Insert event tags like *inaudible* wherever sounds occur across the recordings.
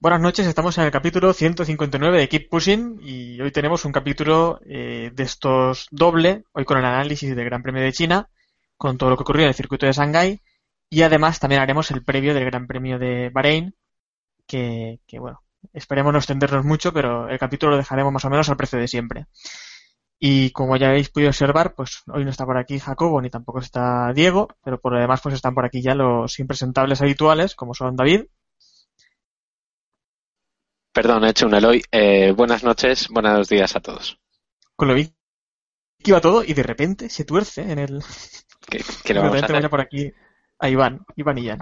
Buenas noches, estamos en el capítulo 159 de Keep Pushing y hoy tenemos un capítulo eh, de estos doble, hoy con el análisis del Gran Premio de China, con todo lo que ocurrió en el circuito de Shanghái y además también haremos el previo del Gran Premio de Bahrein, que bueno, esperemos no extendernos mucho, pero el capítulo lo dejaremos más o menos al precio de siempre. Y como ya habéis podido observar, pues hoy no está por aquí Jacobo ni tampoco está Diego, pero por lo demás pues están por aquí ya los impresentables habituales, como son David. Perdón, he hecho un Eloy. Eh, buenas noches, buenos días a todos. con lo bien que iba todo y de repente se tuerce en el. ¿Qué, qué le vamos a vaya hacer? por aquí a Iván, Iván y Jan.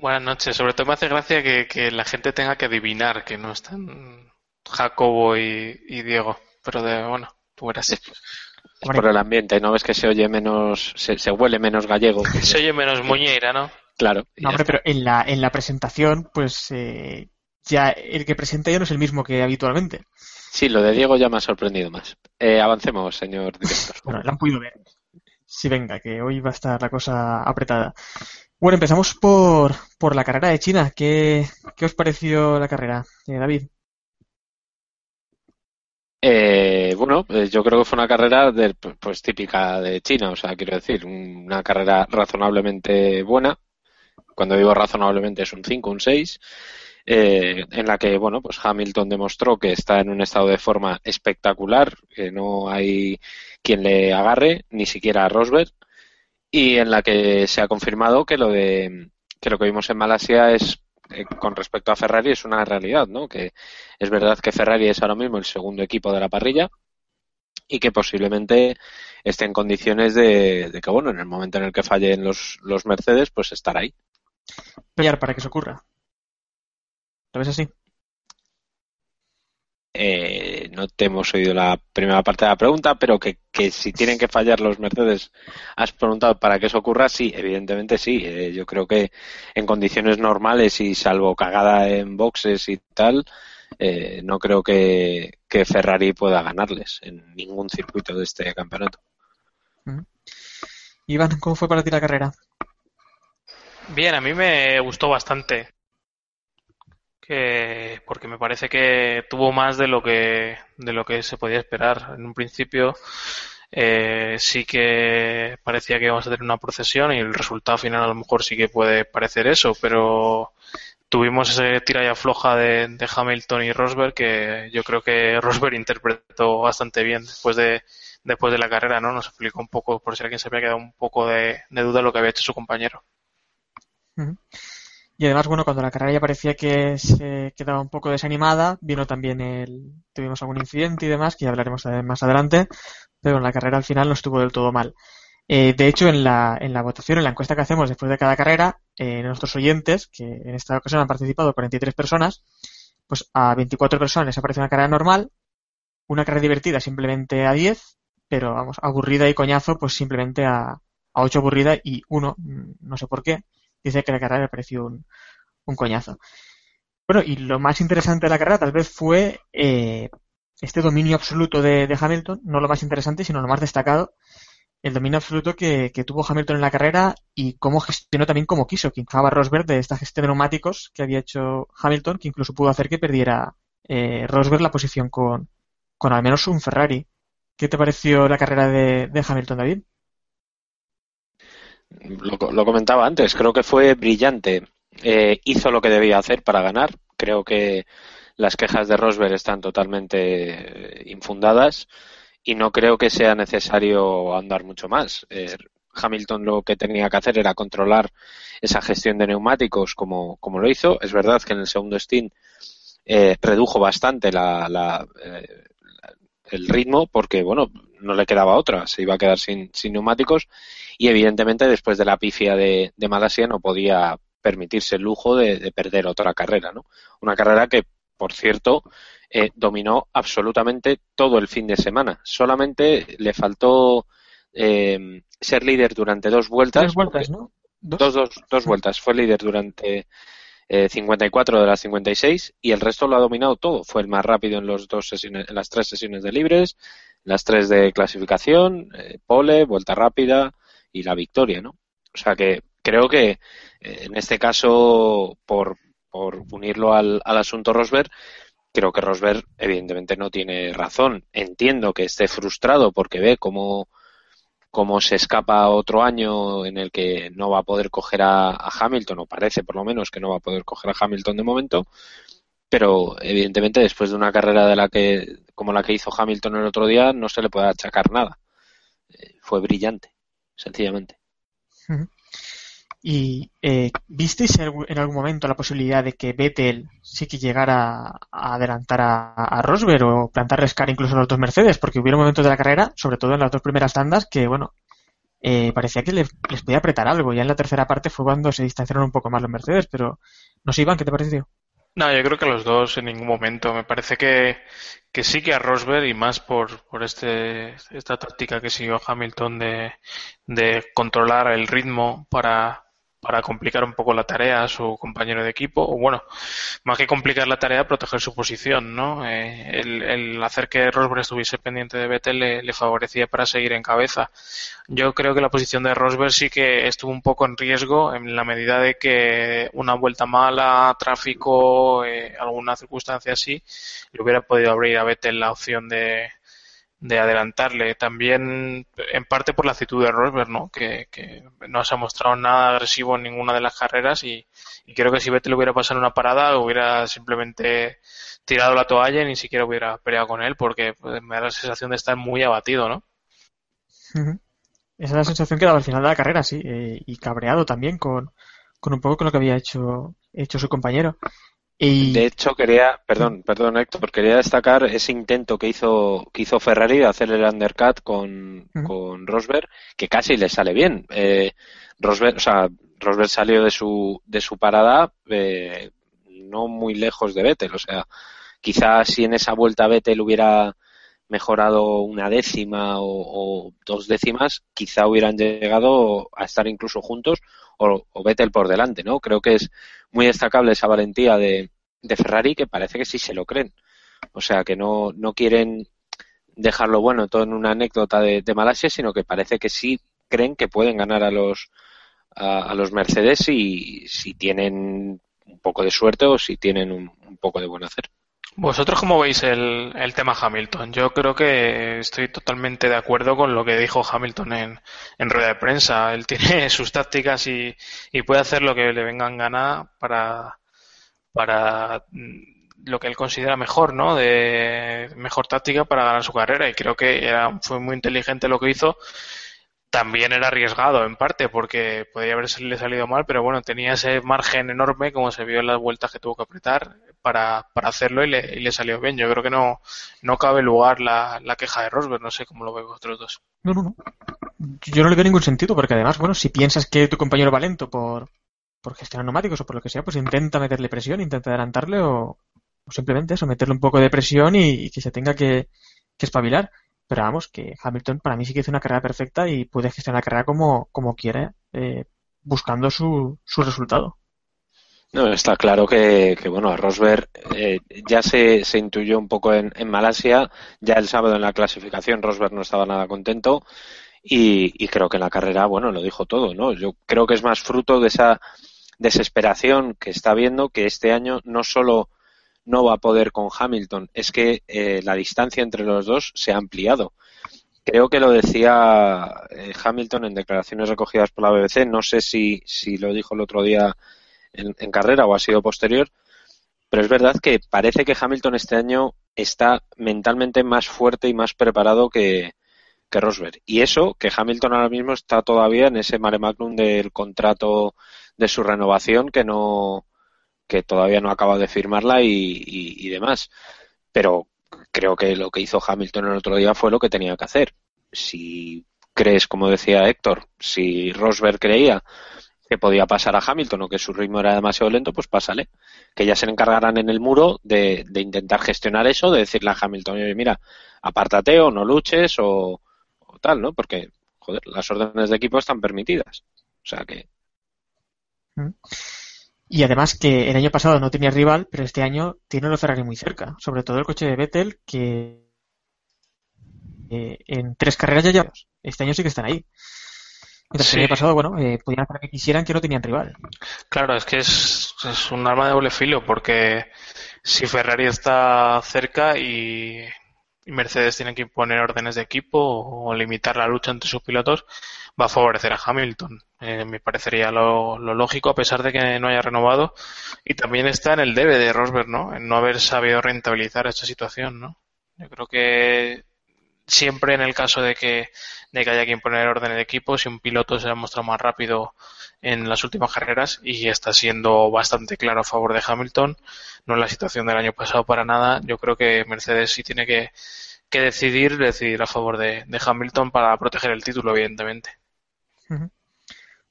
Buenas noches. Sobre todo me hace gracia que, que la gente tenga que adivinar que no están Jacobo y, y Diego. Pero de, bueno, tú verás. Es por el ambiente, ¿no ves que se oye menos, se, se huele menos gallego? *laughs* Se oye menos muñeira, ¿no? Claro. y No, hombre, está. pero en la, en la presentación, pues eh, ya el que presenta ya no es el mismo que habitualmente. Sí, lo de Diego ya me ha sorprendido más. Eh, avancemos, señor director. Bueno, lo han podido ver. Sí, venga, que hoy va a estar la cosa apretada. Bueno, empezamos por, por la carrera de China. ¿Qué, qué os pareció la carrera, eh, David? Eh, bueno, eh, yo creo que fue una carrera de, pues típica de China, o sea, quiero decir, una carrera razonablemente buena. Cuando digo razonablemente es un 5, un 6, eh, en la que, bueno, pues Hamilton demostró que está en un estado de forma espectacular, que no hay quien le agarre, ni siquiera a Rosberg, y en la que se ha confirmado que lo de que lo que vimos en Malasia es eh, con respecto a Ferrari es una realidad, ¿no? Que es verdad que Ferrari es ahora mismo el segundo equipo de la parrilla y que posiblemente esté en condiciones de, de que, bueno, en el momento en el que fallen los, los Mercedes, pues estar ahí. Pelear para que se ocurra. ¿Lo ves así? Eh, no te hemos oído la primera parte de la pregunta, pero que, que si tienen que fallar los Mercedes, has preguntado para que eso ocurra, sí, evidentemente sí. Eh, yo creo que en condiciones normales y salvo cagada en boxes y tal, eh, no creo que, que Ferrari pueda ganarles en ningún circuito de este campeonato. Iván, ¿cómo fue para ti la carrera? Bien, a mí me gustó bastante. Que, porque me parece que tuvo más de lo que, de lo que se podía esperar. En un principio eh, sí que parecía que íbamos a tener una procesión y el resultado final a lo mejor sí que puede parecer eso, pero tuvimos ese tira y afloja de, Hamilton y Rosberg que yo creo que *laughs* Rosberg interpretó bastante bien después de, después de la carrera, ¿no? Nos explicó un poco, por si alguien se había quedado un poco de, de duda, lo que había hecho su compañero. Y además, bueno, cuando la carrera ya parecía que se quedaba un poco desanimada, vino también el, tuvimos algún incidente y demás, que ya hablaremos más adelante, pero en la carrera al final no estuvo del todo mal. Eh, de hecho, en la, en la votación, en la encuesta que hacemos después de cada carrera, eh, nuestros oyentes, que en esta ocasión han participado 43 personas, pues a 24 personas les aparece una carrera normal, una carrera divertida simplemente a 10, pero vamos, aburrida y coñazo, pues simplemente a, a 8 aburrida y uno, mm, no sé por qué, dice que la carrera le pareció un, un coñazo. Bueno, y lo más interesante de la carrera tal vez fue eh, este dominio absoluto de, de, Hamilton, no lo más interesante, sino lo más destacado, el dominio absoluto que, que, tuvo Hamilton en la carrera y cómo gestionó también como quiso, que Rosberg de esta gestión de neumáticos que había hecho Hamilton, que incluso pudo hacer que perdiera eh, Rosberg la posición con, con al menos un Ferrari. ¿Qué te pareció la carrera de, de Hamilton, David? Lo, lo, comentaba antes, creo que fue brillante. Eh, hizo lo que debía hacer para ganar. Creo que las quejas de Rosberg están totalmente eh, infundadas y no creo que sea necesario andar mucho más. Eh, Hamilton lo que tenía que hacer era controlar esa gestión de neumáticos como, como lo hizo. Es verdad que en el segundo stint eh, redujo bastante la, la, eh, el ritmo porque, bueno, no le quedaba otra, se iba a quedar sin, sin neumáticos y evidentemente después de la pifia de, de Malasia no podía permitirse el lujo de, de, perder otra carrera, ¿no? Una carrera que, por cierto, eh, dominó absolutamente todo el fin de semana. Solamente le faltó eh, ser líder durante dos vueltas. Tres vueltas, ¿no? Dos, dos, dos vueltas. Fue líder durante eh, 54 de las 56 y el resto lo ha dominado todo. Fue el más rápido en, los dos sesiones, en las tres sesiones de libres, las tres de clasificación, eh, pole, vuelta rápida y la victoria, ¿no? O sea que creo que eh, en este caso, por, por unirlo al, al asunto Rosberg, creo que Rosberg evidentemente no tiene razón. Entiendo que esté frustrado porque ve cómo, cómo se escapa otro año en el que no va a poder coger a, a, Hamilton, o parece por lo menos que no va a poder coger a Hamilton de momento, pero evidentemente después de una carrera de la que, como la que hizo Hamilton el otro día, no se le puede achacar nada. Eh, fue brillante, sencillamente. ¿Y eh, visteis en algún momento la posibilidad de que Vettel sí que llegara a adelantar a, Rosberg o plantarles cara incluso a los dos Mercedes? Porque hubo momentos de la carrera, sobre todo en las dos primeras tandas, que bueno, eh, parecía que le, les podía apretar algo. Ya en la tercera parte fue cuando se distanciaron un poco más los Mercedes, pero no sé, Iván, ¿qué te pareció? No, yo creo que los dos en ningún momento. Me parece que, que sí que a Rosberg y más por, por este, esta táctica que siguió Hamilton de, de controlar el ritmo para, para complicar un poco la tarea a su compañero de equipo, o bueno, más que complicar la tarea, proteger su posición, ¿no? Eh, el, hacer que Rosberg estuviese pendiente de Vettel le, le, favorecía para seguir en cabeza. Yo creo que la posición de Rosberg sí que estuvo un poco en riesgo en la medida de que una vuelta mala, tráfico, eh, alguna circunstancia así, le hubiera podido abrir a Vettel la opción de, de adelantarle. También, en parte por la actitud de Rosberg, ¿no? Que, que, no se ha mostrado nada agresivo en ninguna de las carreras y, y creo que si Vettel hubiera pasado una parada, hubiera simplemente tirado la toalla y ni siquiera hubiera peleado con él porque pues, me da la sensación de estar muy abatido, ¿no? Esa es la sensación que daba al final de la carrera, sí, eh, y cabreado también con, con un poco con lo que había hecho, hecho su compañero. Y... De hecho, quería, perdón, perdón Héctor, quería destacar ese intento que hizo, que hizo Ferrari de hacer el undercut con, uh -huh. con Rosberg, que casi le sale bien. Eh, Rosberg, o sea, Rosberg salió de su, de su parada eh, no muy lejos de Vettel, o sea, quizás si en esa vuelta Vettel hubiera mejorado una décima o, o, dos décimas, quizá hubieran llegado a estar incluso juntos o, o Vettel por delante, ¿no? Creo que es muy destacable esa valentía de, de Ferrari que parece que sí se lo creen. O sea, que no, no quieren dejarlo bueno todo en una anécdota de, Malasia, sino que parece que sí creen que pueden ganar a los, a, los Mercedes y si tienen un poco de suerte o si tienen un, un poco de buen hacer. ¿Vosotros cómo veis el, el, tema Hamilton? Yo creo que estoy totalmente de acuerdo con lo que dijo Hamilton en, en rueda de prensa. *laughs* Él tiene sus tácticas y, y, puede hacer lo que le venga en gana para, para lo que él considera mejor, ¿no? De mejor táctica para ganar su carrera. Y creo que fue muy inteligente lo que hizo también era arriesgado en parte porque podría haberle salido mal, pero bueno, tenía ese margen enorme, como se vio en las vueltas que tuvo que apretar, para, para hacerlo y le, y le salió bien. Yo creo que no, no cabe lugar la, la queja de Rosberg, no sé cómo lo ven vosotros dos. No, no, no. Yo no le veo ningún sentido porque además, bueno, si piensas que tu compañero va lento por, por gestionar neumáticos o por lo que sea, pues intenta meterle presión, intenta adelantarle o, o simplemente eso, meterle un poco de presión y, y que se tenga que, que espabilar. Pero vamos, que Hamilton para mí sí que hizo una carrera perfecta y puede gestionar la carrera como, como quiere, eh, buscando su, su resultado. No, está claro que, bueno, a Rosberg eh, ya se, se intuyó un poco en, en Malasia, ya el sábado en la clasificación Rosberg no estaba nada contento y, y creo que en la carrera, bueno, lo dijo todo, ¿no? Yo creo que es más fruto de esa desesperación que está viendo que este año no solo no va a poder con Hamilton, es que eh, la distancia entre los dos se ha ampliado. Creo que lo decía eh, Hamilton en declaraciones recogidas por la BBC, no sé si, si lo dijo el otro día en, carrera o ha sido posterior, pero es verdad que parece que Hamilton este año está mentalmente más fuerte y más preparado que, que Rosberg. Y eso, que Hamilton ahora mismo está todavía en ese mare magnum del contrato de su renovación que no que todavía no acaba de firmarla y, y, demás. Pero creo que lo que hizo Hamilton el otro día fue lo que tenía que hacer. Si crees, como decía Héctor, si Rosberg creía que podía pasar a Hamilton o que su ritmo era demasiado lento, pues pásale. Que ya se encargarán en el muro de, de intentar gestionar eso, de decirle a Hamilton, oye, mira, apártate o no luches o, o tal, ¿no? Porque, joder, las órdenes de equipo están permitidas. O sea que. Y además que el año pasado no tenía rival, pero este año tiene los Ferrari muy cerca. Sobre todo el coche de Vettel, que eh, en tres carreras ya llevamos. Este año sí que están ahí. Mientras Sí. que el año pasado, bueno, eh, podían hacer lo que quisieran que no tenían rival. Claro, es que es, es un arma de doble filo porque si Ferrari está cerca y, Mercedes tiene que imponer órdenes de equipo o limitar la lucha entre sus pilotos, va a favorecer a Hamilton. Eh, me parecería lo, lo lógico a pesar de que no haya renovado. Y también está en el debe de Rosberg, ¿no? En no haber sabido rentabilizar esta situación, ¿no? Yo creo que siempre en el caso de que, de que haya que imponer orden de equipo, si un piloto se ha mostrado más rápido en las últimas carreras y está siendo bastante claro a favor de Hamilton, no en la situación del año pasado para nada, yo creo que Mercedes sí tiene que, que decidir, decidir a favor de, de Hamilton para proteger el título, evidentemente.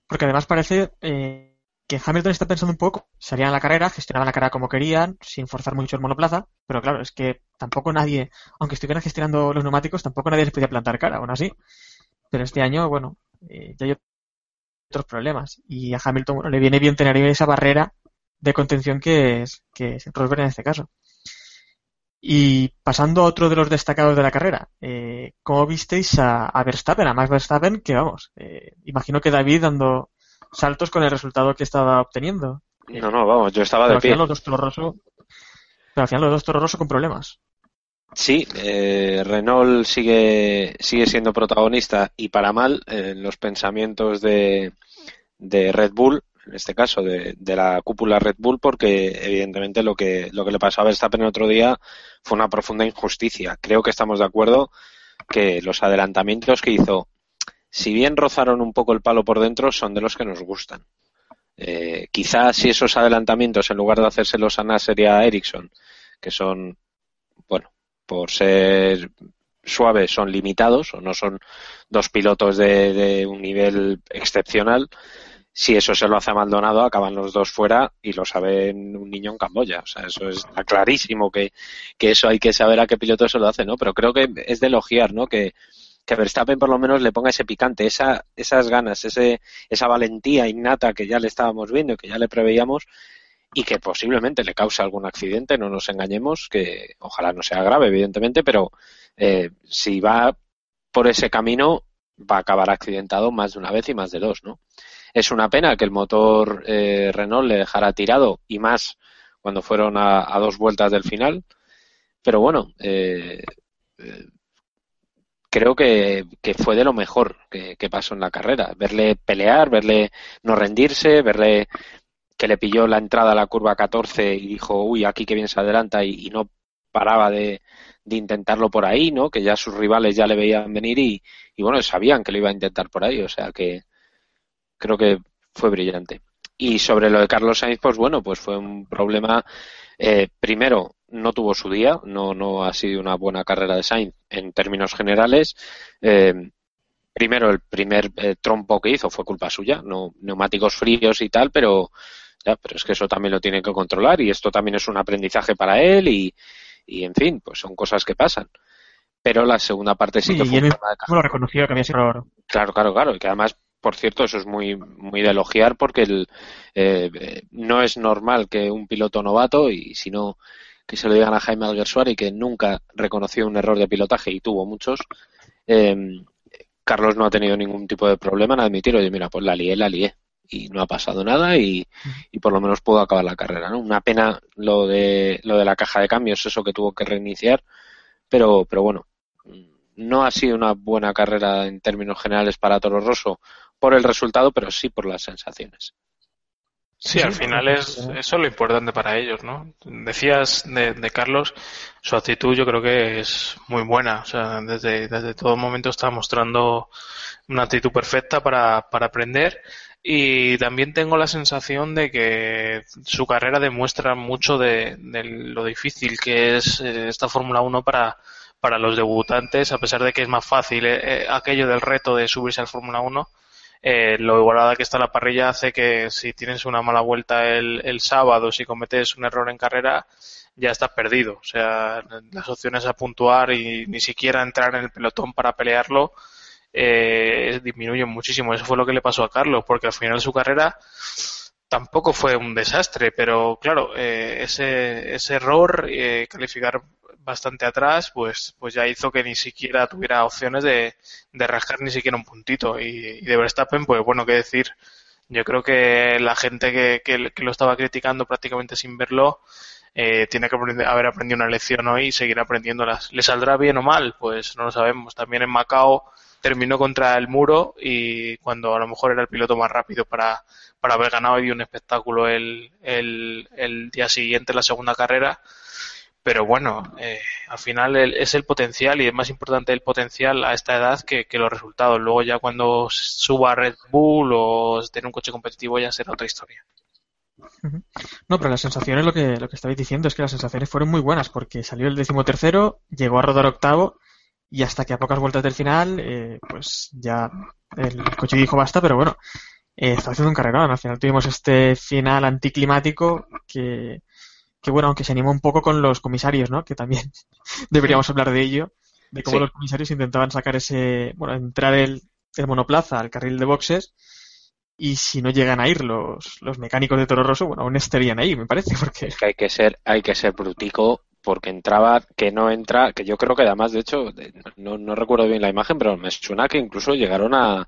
Porque además parece eh, que Hamilton está pensando un poco, salían a la carrera, gestionaban la carrera como querían, sin forzar mucho el monoplaza, pero claro, es que tampoco nadie, aunque estuvieran gestionando los neumáticos, tampoco nadie les podía plantar cara, aún así. Pero este año, bueno, eh, ya hay otros problemas. Y a Hamilton, bueno, le viene bien tener esa barrera de contención que es, que Rosberg en este caso. Y pasando a otro de los destacados de la carrera, eh, ¿cómo visteis a, a Verstappen, a Max Verstappen, que vamos, eh, imagino que David dando saltos con el resultado que estaba obteniendo? No, no, vamos, yo estaba Pero de al pie. final los dos Toro Rosso, pero al final los dos Toro Rosso con problemas. Sí, eh, Renault sigue, sigue siendo protagonista y para mal en los pensamientos de, de Red Bull, en este caso de, de la cúpula Red Bull, porque evidentemente lo que, lo que le pasó a Verstappen el otro día fue una profunda injusticia. Creo que estamos de acuerdo que los adelantamientos que hizo, si bien rozaron un poco el palo por dentro, son de los que nos gustan. Eh, quizás si esos adelantamientos, en lugar de hacérselos a Nasser y a Ericsson, que son, bueno, por ser suaves, son limitados o no son dos pilotos de, de un nivel excepcional, si eso se lo hace a Maldonado, acaban los dos fuera y lo sabe un niño en Camboya. O sea, eso está clarísimo que, que eso hay que saber a qué piloto se lo hace, ¿no? Pero creo que es de elogiar, ¿no? Que, que Verstappen por lo menos le ponga ese picante, esa, esas ganas, esa valentía innata que ya le estábamos viendo que ya le preveíamos y que posiblemente le cause algún accidente, no nos engañemos, que ojalá no sea grave, evidentemente, pero eh, si va por ese camino va a acabar accidentado más de una vez y más de dos, ¿no? Es una pena que el motor eh, Renault le dejara tirado y más cuando fueron a, a dos vueltas del final, pero bueno, eh, eh, creo que, que, fue de lo mejor que, pasó en la carrera. Verle pelear, verle no rendirse, verle que le pilló la entrada a la curva 14 y dijo, uy, aquí que bien se adelanta y, y no paraba de, de intentarlo por ahí, ¿no? Que ya sus rivales ya le veían venir y, y bueno, sabían que lo iba a intentar por ahí, o sea que creo que fue brillante. Y sobre lo de Carlos Sainz, pues bueno, pues fue un problema. Eh, primero, no tuvo su día, no, no ha sido una buena carrera de Sainz en términos generales. Eh, primero, el primer eh, trompo que hizo fue culpa suya, no neumáticos fríos y tal, pero ya, pero es que eso también lo tiene que controlar y esto también es un aprendizaje para él y, y en fin, pues son cosas que pasan. Pero la segunda parte sí, Sí, que fue él lo reconoció que había sido error. Claro, claro, claro. Y que además, por cierto, eso es muy, muy de elogiar porque el, eh, eh, no es normal que un piloto novato, y si no, que se lo digan a Jaime Alguersuari, que nunca reconoció un error de pilotaje y tuvo muchos, eh, Carlos no ha tenido ningún tipo de problema en admitir, oye, mira, pues la lié, la lié. Y no ha pasado nada y, por lo menos pudo acabar la carrera, ¿no? Una pena lo de, lo de la caja de cambios, eso que tuvo que reiniciar, pero, pero bueno, no ha sido una buena carrera en términos generales para Toro Rosso por el resultado, pero sí por las sensaciones. Sí, al final es eso es lo importante para ellos, ¿no? Decías de, de Carlos, su actitud yo creo que es muy buena. O sea, desde, desde todo momento está mostrando una actitud perfecta para, para aprender. Y también tengo la sensación de que su carrera demuestra mucho de, de lo difícil que es eh, esta Fórmula 1 para, para los debutantes, a pesar de que es más fácil eh, eh, aquello del reto de subirse al Fórmula 1 eh, lo igualada que está la parrilla hace que si tienes una mala vuelta el, el sábado, si cometes un error en carrera, ya estás perdido. O sea, las opciones a puntuar y ni siquiera entrar en el pelotón para pelearlo eh, disminuyen muchísimo. Eso fue lo que le pasó a Carlos, porque al final su carrera tampoco fue un desastre, pero claro, eh, ese, error, eh, calificar bastante atrás, pues, pues ya hizo que ni siquiera tuviera opciones de, de rascar ni siquiera un puntito. Y, de Verstappen, pues bueno, qué decir. Yo creo que la gente que lo estaba criticando prácticamente sin verlo, eh, tiene que aprender- haber aprendido una lección hoy y seguir aprendiéndolas. ¿Le saldrá bien o mal? Pues no lo sabemos. También en Macao terminó contra el muro y cuando a lo mejor era el piloto más rápido para, para haber ganado y un espectáculo el, el, el día siguiente, la segunda carrera. Pero bueno, eh, al final el- es el potencial y es más importante el potencial a esta edad que, que los resultados. Luego ya cuando suba a Red Bull o tener un coche competitivo ya será otra historia. No, pero las sensaciones, lo que, lo que estabais diciendo es que las sensaciones fueron muy buenas porque salió el decimotercero, llegó a rodar octavo y hasta que a pocas vueltas del final, eh, pues ya el coche dijo basta, pero bueno, eh, está haciendo un carrerón. Al final tuvimos este final anticlimático que, que bueno, aunque se animó un poco con los comisarios, ¿no? Que también *laughs* deberíamos hablar de ello, de cómo Sí. los comisarios intentaban sacar ese, bueno, entrar el, el monoplaza al carril de boxes y si no llegan a ir los, los mecánicos de Toro Rosso, bueno, aún estarían ahí, me parece, porque Es que hay que ser, hay que ser brutico porque entraba, que no entra, que yo creo que además, de hecho, no, no recuerdo bien la imagen, pero me suena que incluso llegaron a,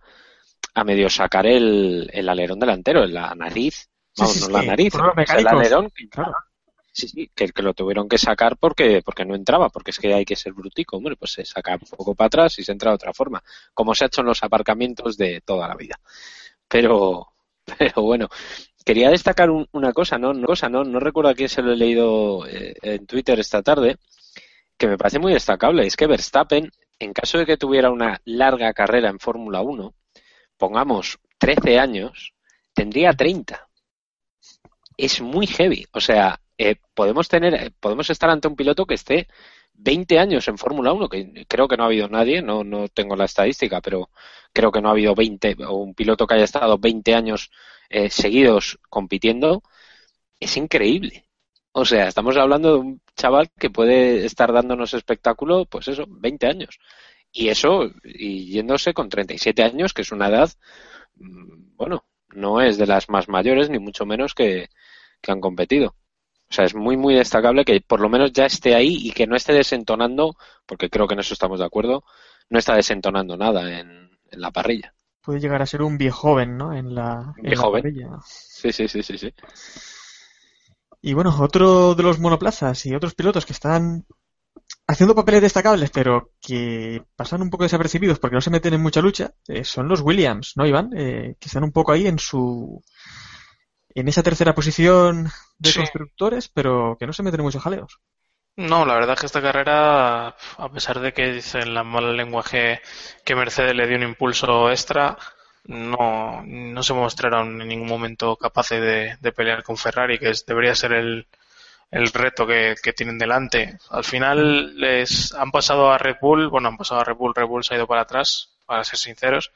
a medio sacar el, el alerón delantero, la nariz, vamos, sí, no sí, la nariz, el alerón, que- claro. sí, sí, que, que lo tuvieron que sacar porque, porque no entraba, porque es que hay que ser brutico, hombre, pues se saca un poco para atrás y se entra de otra forma, como se ha hecho en los aparcamientos de toda la vida. Pero, *laughs* pero bueno, quería destacar un- una cosa, ¿no? Una cosa, ¿no? No recuerdo a quién se lo he leído eh, en Twitter esta tarde, que me parece muy destacable. Es que Verstappen, en caso de que tuviera una larga carrera en Fórmula 1, pongamos 13 años, tendría 30. Es muy heavy. O sea, eh, podemos tener, eh, podemos estar ante un piloto que esté 20 años en Fórmula 1, que creo que no ha habido nadie, no, no tengo la estadística, pero creo que no ha habido 20 o un piloto que haya estado 20 años eh, seguidos compitiendo. Es increíble. O sea, estamos hablando de un chaval que puede estar dándonos espectáculo, pues eso, 20 años. Y eso, y yéndose con 37 años, que es una edad, mm, bueno, no es de las más mayores, ni mucho menos que, que han competido. O sea, es muy, muy destacable que por lo menos ya esté ahí y que no esté desentonando, porque creo que en eso estamos de acuerdo, no está desentonando nada en, en la parrilla. puede llegar a ser un viejo joven, ¿no? En la, en la Viejoven. parrilla. Sí, sí, sí, sí, sí. Y bueno, otro de los monoplazas y otros pilotos que están haciendo papeles destacables, pero que pasan un poco desapercibidos porque no se meten en mucha lucha, eh, son los Williams, ¿no, Iván? Eh, que están un poco ahí en su en esa tercera posición de Sí. constructores, pero que no se meten en muchos jaleos. No, la verdad es que esta carrera, a pesar de que dicen la mala lenguaje que Mercedes le dio un impulso extra, no, no se mostraron en ningún momento capaces de, de pelear con Ferrari, que es- debería ser el, el reto que, que tienen delante. Al final les han pasado a Red Bull, bueno, han pasado a Red Bull, Red Bull se ha ido para atrás, para ser sinceros,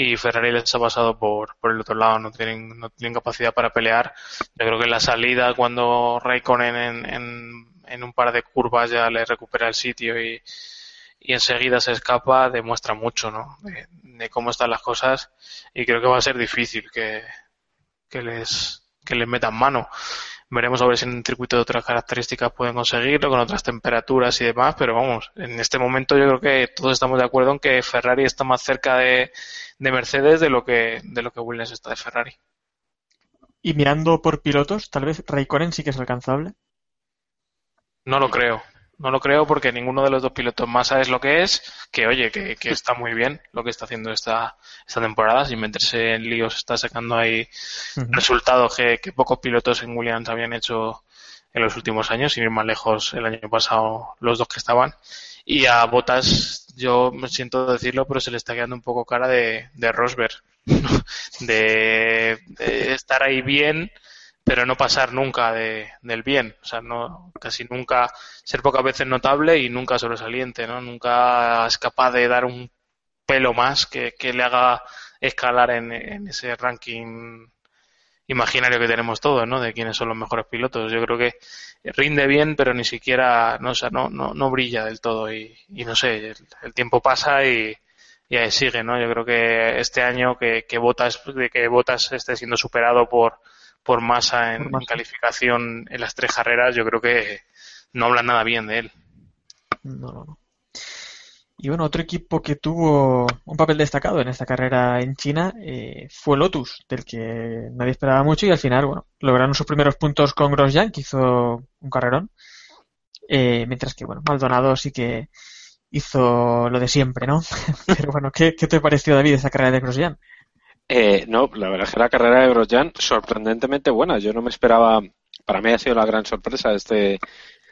y Ferrari les ha pasado por, por el otro lado, no tienen, no tienen capacidad para pelear. Yo creo que en la salida, cuando Raikkonen en, en, un par de curvas ya le recupera el sitio y, y enseguida se escapa, demuestra mucho, ¿no? De, de cómo están las cosas y creo que va a ser difícil que, que les, que les metan mano. Veremos a ver si en un circuito de otras características pueden conseguirlo, con otras temperaturas y demás, pero vamos, en este momento yo creo que todos estamos de acuerdo en que Ferrari está más cerca de, de Mercedes de lo que, de lo que Williams está de Ferrari. Y mirando por pilotos, tal vez Raikkonen sí que es alcanzable. No lo creo. No lo creo porque ninguno de los dos pilotos Massa es lo que es, que oye, que, que está muy bien lo que está haciendo esta, esta temporada, sin meterse en líos, está sacando ahí resultados que, que pocos pilotos en Williams habían hecho en los últimos años, sin ir más lejos el año pasado los dos que estaban. Y a Botas, yo me siento decirlo, pero se le está quedando un poco cara de, de Rosberg, *laughs* de, de estar ahí bien, pero no pasar nunca de, del bien, o sea, no, casi nunca, ser pocas veces notable y nunca sobresaliente, ¿no? Nunca es capaz de dar un pelo más que, que le haga escalar en, ese ranking imaginario que tenemos todos, ¿no? De quiénes son los mejores pilotos. Yo creo que rinde bien, pero ni siquiera, no, o sea, no, no, no brilla del todo y, no sé, el, tiempo pasa y, y ahí sigue, ¿no? Yo creo que este año que, que Botas, que Botas esté siendo superado por, por Massa en, Por Massa. en calificación en las tres carreras, yo creo que no habla nada bien de él. No, no, no. Y bueno, otro equipo que tuvo un papel destacado en esta carrera en China eh, fue Lotus, del que nadie esperaba mucho y al final, bueno, lograron sus primeros puntos con Grosjean, que hizo un carrerón. Eh, mientras que, bueno, Maldonado sí que hizo lo de siempre, ¿no? *laughs* Pero bueno, ¿qué, qué te pareció, David, esa carrera de Grosjean? Eh, no, la verdad es que la carrera de Grosjean sorprendentemente buena. Yo no me esperaba, para mí ha sido la gran sorpresa de este,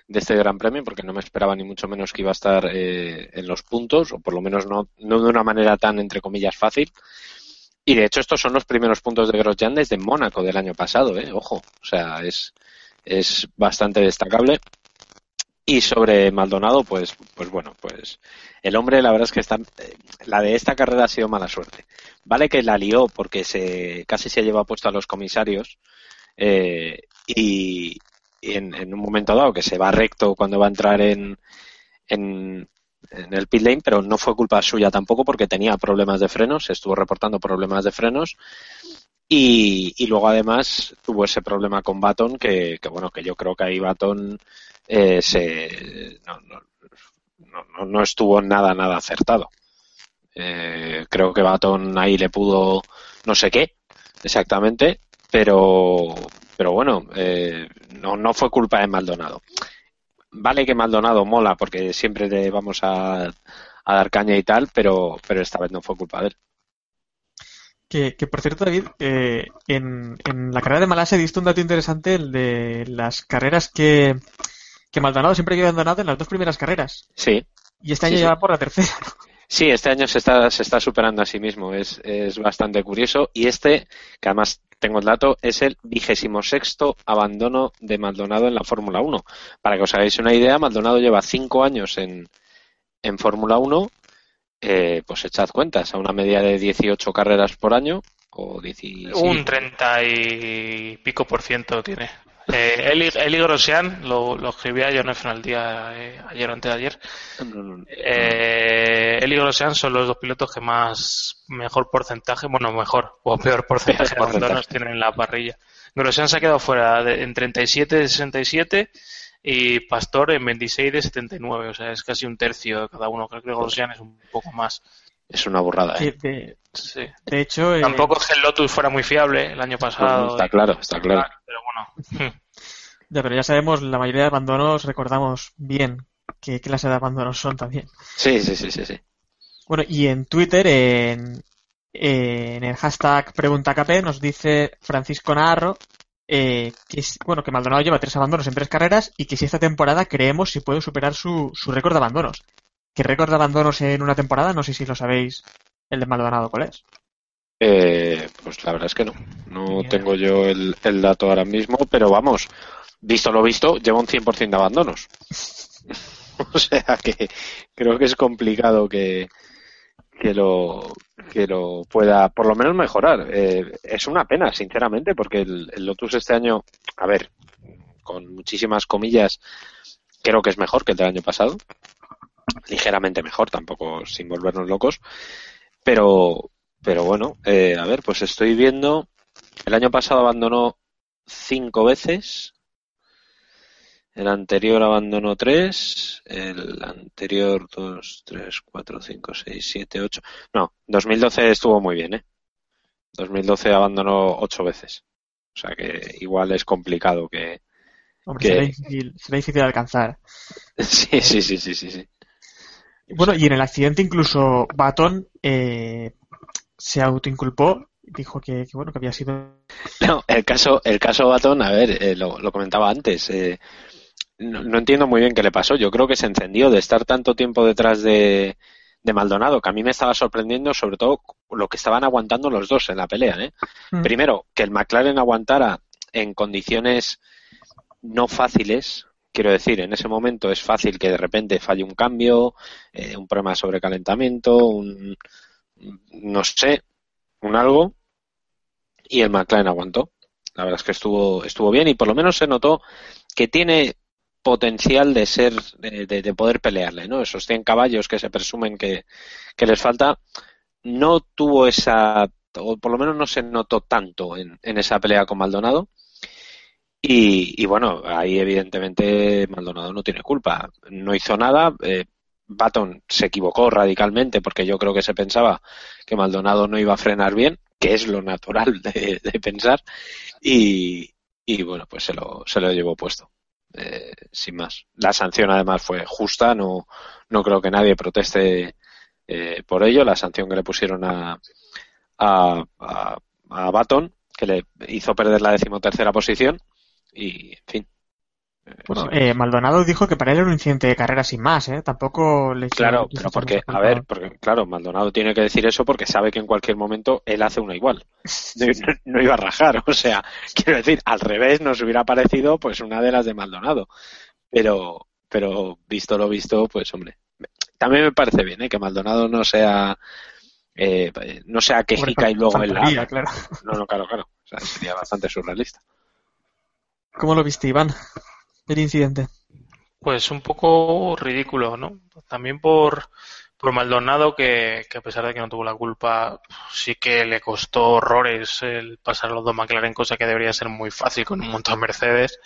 de este Gran Premio, porque no me esperaba ni mucho menos que iba a estar eh, en los puntos, o por lo menos no, no de una manera tan, entre comillas, fácil. Y de hecho estos son los primeros puntos de Grosjean desde Mónaco del año pasado, ¿eh? Ojo, o sea, es, es bastante destacable. Y sobre Maldonado, pues, pues bueno, pues el hombre, la verdad es que está, eh, la de esta carrera ha sido mala suerte. Vale que la lió porque se casi se lleva puesto a los comisarios eh, y, en, un momento dado que se va recto cuando va a entrar en, en, el pit lane, pero no fue culpa suya tampoco porque tenía problemas de frenos, estuvo reportando problemas de frenos y, y luego además tuvo ese problema con Baton que, que bueno, que yo creo que ahí Baton eh, se, no, no, no, no estuvo nada, nada acertado. Eh, creo que Baton ahí le pudo no sé qué exactamente, pero, pero bueno, eh, no, no fue culpa de Maldonado. Vale que Maldonado mola porque siempre le vamos a, a dar caña y tal, pero, pero esta vez no fue culpa de él. Que, que por cierto, David, eh, en, en la carrera de Malasia visto un dato interesante, el de las carreras que, que Maldonado siempre había abandonado en las dos primeras carreras. Sí, Y este año sí. ya va por la tercera. Sí, este año se está, se está superando a sí mismo, es, es bastante curioso. Y este, que además tengo el dato, es el vigésimo sexto abandono de Maldonado en la Fórmula 1. Para que os hagáis una idea, Maldonado lleva cinco años en, en Fórmula 1, eh, pues echad cuentas, a una media de 18 carreras por año, o 17. Un 30 y pico por ciento tiene. Eh, Eli, Eli Grosjean, lo, lo escribía yo en el final día eh, ayer o antes de ayer. Eh, Eli Grosjean son los dos pilotos que más mejor porcentaje, bueno, mejor o peor porcentaje de Porcentaje. abandonos tienen en la parrilla. Grosjean se ha quedado fuera de- en 37 de 67 y Pastor en 26 de 79, o sea, es casi un tercio de cada uno. Creo que Grosjean es un poco más. Es una burrada, Que ¿eh? de, Sí. de hecho, eh, Tampoco es que el Lotus fuera muy fiable el año pasado. está claro, está claro. Pero bueno, *laughs* ya, pero ya sabemos, la mayoría de abandonos recordamos bien qué clase de abandonos son también. Sí, sí, sí, sí, sí. Bueno, y en Twitter, en, en el hashtag PreguntaKP, nos dice Francisco Narro eh, que bueno que Maldonado lleva tres abandonos en tres carreras y que si esta temporada creemos si puede superar su, su récord de abandonos. ¿Qué récord de abandonos en una temporada? No sé si lo sabéis el de Maldonado cuál es. Eh, pues la verdad es que no. No tengo yo el, el dato ahora mismo, pero vamos, visto lo visto, lleva un 100% de abandonos. *laughs* o sea que creo que es complicado que, que lo que lo pueda por lo menos mejorar. Eh, es una pena, sinceramente, porque el, el Lotus este año, a ver, con muchísimas comillas, creo que es mejor que el del año pasado. Ligeramente mejor, tampoco sin volvernos locos. Pero, pero bueno, eh, a ver, pues estoy viendo. El año pasado abandonó cinco veces. El anterior abandonó tres. El anterior dos, tres, cuatro, cinco, seis, siete, ocho. No, 2012 estuvo muy bien, ¿eh? 2012 abandonó ocho veces. O sea que igual es complicado que. Hombre, que- será, difícil, será difícil de alcanzar. *laughs* Sí, sí, sí, sí, sí, sí. Bueno, y en el accidente incluso Baton eh, se autoinculpó, dijo que, que, bueno que había sido No, el caso, el caso Batón, a ver, eh, lo, lo comentaba antes. eh, no, no entiendo muy bien qué le pasó. Yo creo que se encendió de estar tanto tiempo detrás de, de Maldonado, que a mí me estaba sorprendiendo, sobre todo lo que estaban aguantando los dos en la pelea. ¿eh? Mm. Primero, que el McLaren aguantara en condiciones no fáciles. Quiero decir, en ese momento es fácil que de repente falle un cambio, eh, un problema de sobrecalentamiento, un, no sé, un algo, y el McLaren aguantó. La verdad es que estuvo, estuvo bien y por lo menos se notó que tiene potencial de ser, de, de- de poder pelearle, ¿no? Esos 100 caballos que se presumen que, que les falta, no tuvo esa, o por lo menos no se notó tanto en, en esa pelea con Maldonado. Y, y bueno, ahí evidentemente Maldonado no tiene culpa. No hizo nada. Eh, Baton se equivocó radicalmente porque yo creo que se pensaba que Maldonado no iba a frenar bien, que es lo natural de, pensar. Y, y bueno, pues se lo, se lo llevó puesto. Eh, sin más. La sanción además fue justa, no, no creo que nadie proteste eh, por ello. La sanción que le pusieron a, a, a, a Baton, que le hizo perder la decimotercera posición, y en fin. Eh, Bueno, eh, Maldonado dijo que para él era un incidente de carrera sin más, ¿eh? Tampoco le Claro, pero porque, a ver, porque claro, Maldonado tiene que decir eso porque sabe que en cualquier momento él hace una igual. *laughs* No, no- no iba a rajar, *laughs* o sea, quiero decir, al revés nos hubiera parecido pues una de las de Maldonado. Pero, pero visto lo visto, pues hombre, también me parece bien, ¿eh? que Maldonado no sea, eh, no sea quejica y luego él la claro. No, no, claro, claro. O sea, sería bastante surrealista. ¿Cómo lo viste, Iván? El incidente. Pues un poco ridículo, ¿no? También por, por Maldonado, que, que a pesar de que no tuvo la culpa, sí que le costó horrores el pasar los dos McLaren, cosa que debería ser muy fácil con un montón de Mercedes.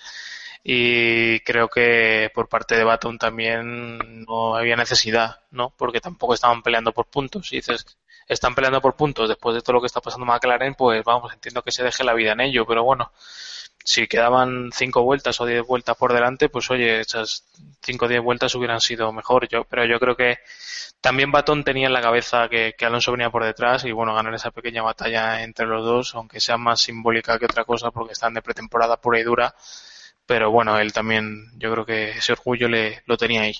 Y creo que por parte de Baton también no había necesidad, ¿no? Porque tampoco estaban peleando por puntos. Y dices, están peleando por puntos después de todo lo que está pasando McLaren, pues vamos, entiendo que se deje la vida en ello, pero bueno, si quedaban cinco vueltas o diez vueltas por delante, pues oye, esas cinco o diez vueltas hubieran sido mejor. Yo, pero yo creo que también Baton tenía en la cabeza que, que Alonso venía por detrás y bueno, ganar esa pequeña batalla entre los dos, aunque sea más simbólica que otra cosa porque están de pretemporada pura y dura. Pero bueno, él también, yo creo que ese orgullo le, lo tenía ahí.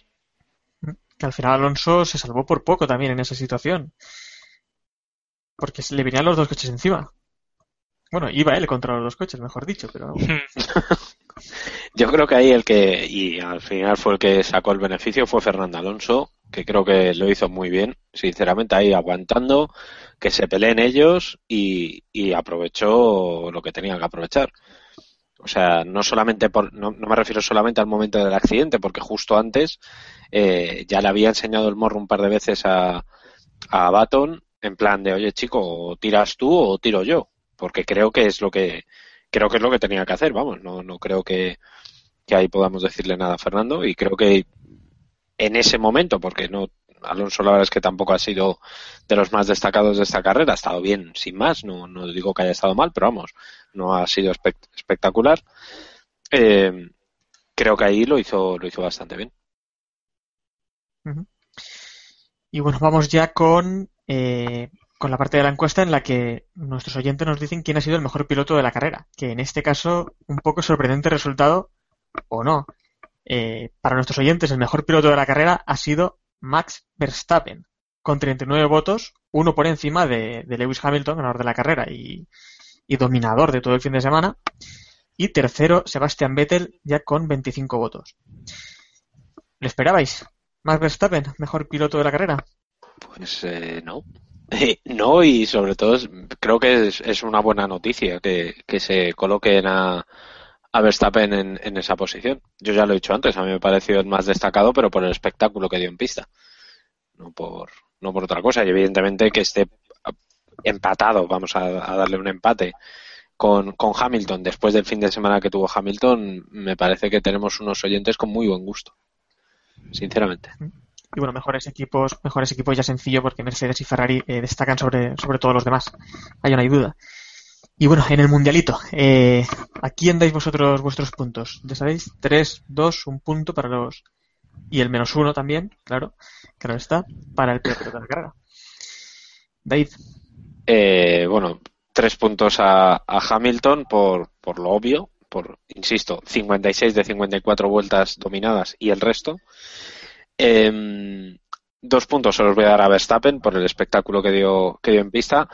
Que al final Alonso se salvó por poco también en esa situación. Porque se le venían los dos coches encima. Bueno, iba él contra los dos coches, mejor dicho, pero *laughs* Yo creo que ahí el que, y al final fue el que sacó el beneficio, fue Fernando Alonso, que creo que lo hizo muy bien, sinceramente ahí aguantando, que se peleen ellos y, y aprovechó lo que tenía que aprovechar. O sea, no solamente por, no, me refiero solamente al momento del accidente, porque justo antes eh, ya le había enseñado el morro un par de veces a, a Baton en plan de, oye chico, o tiras tú o tiro yo, porque creo que es lo que creo que es lo que tenía que hacer, vamos, no, no creo que, que ahí podamos decirle nada a Fernando y creo que en ese momento, porque no Alonso la verdad es que tampoco ha sido de los más destacados de esta carrera, ha estado bien sin más, no, no digo que haya estado mal, pero vamos, no ha sido espect- espectacular. Eh, creo que ahí lo hizo, lo hizo bastante bien. Y bueno, vamos ya con eh, con la parte de la encuesta en la que nuestros oyentes nos dicen quién ha sido el mejor piloto de la carrera, que en este caso un poco sorprendente resultado o no. Eh, para nuestros oyentes el mejor piloto de la carrera ha sido Max Verstappen, con 39 votos, uno por encima de, de Lewis Hamilton, ganador de la carrera y, y dominador de todo el fin de semana. Y tercero, Sebastian Vettel, ya con 25 votos. ¿Le esperabais? Max Verstappen, mejor piloto de la carrera. Pues eh, no. *laughs* no, y sobre todo creo que es, es una buena noticia que, que se coloquen a, a Verstappen en, en esa posición. Yo ya lo he dicho antes, a mí me pareció el más destacado, pero por el espectáculo que dio en pista. No por, no por otra cosa. Y evidentemente que esté empatado, vamos a, darle un empate con, con Hamilton después del fin de semana que tuvo Hamilton, me parece que tenemos unos oyentes con muy buen gusto. Sinceramente. Y bueno, mejores equipos, mejores equipos ya sencillo porque Mercedes y Ferrari eh, destacan sobre, sobre todos los demás. Ahí no hay duda. Y bueno, en el mundialito, eh, ¿a quién dais vosotros vuestros puntos? Ya sabéis, 3, 2, un punto para los... Y el menos uno también, claro, claro está, para el piloto de la carrera. David, Eh, bueno, tres puntos a, a Hamilton por, por lo obvio, por, insisto, 56 de 54 vueltas dominadas y el resto. Em, dos puntos se los voy a dar a Verstappen por el espectáculo que dio, que dio en pista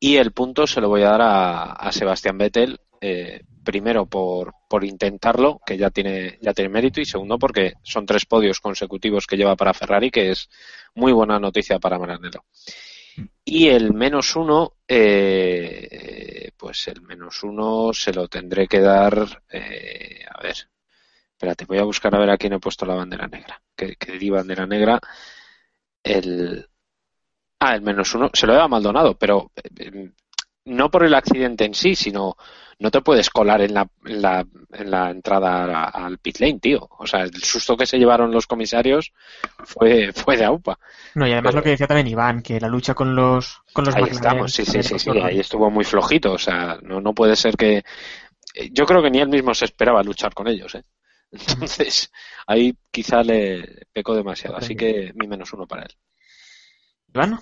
y el punto se lo voy a dar a, a Sebastián Vettel, eh, primero por, por intentarlo, que ya tiene, ya tiene mérito, y segundo porque son tres podios consecutivos que lleva para Ferrari, que es muy buena noticia para Maranello. Y el menos uno, eh, pues el menos uno se lo tendré que dar, eh, a ver, espérate, voy a buscar a ver a quién he puesto la bandera negra, que, di bandera negra, el, ah, el menos uno, se lo he dado Maldonado, pero eh, no por el accidente en sí, sino no te puedes colar en la, en la, en la entrada al pit lane, tío. O sea, el susto que se llevaron los comisarios fue, fue de aupa. no, y además Pero- lo que decía también Iván, que la lucha con los, con los Ahí McLaren estamos, sí, sí, sí, sí, ahí estuvo muy flojito, o sea, no, no puede ser que... Yo creo que ni él mismo se esperaba luchar con ellos, ¿eh? Entonces, ahí quizá le pecó demasiado, así que mi menos uno para él. Iván,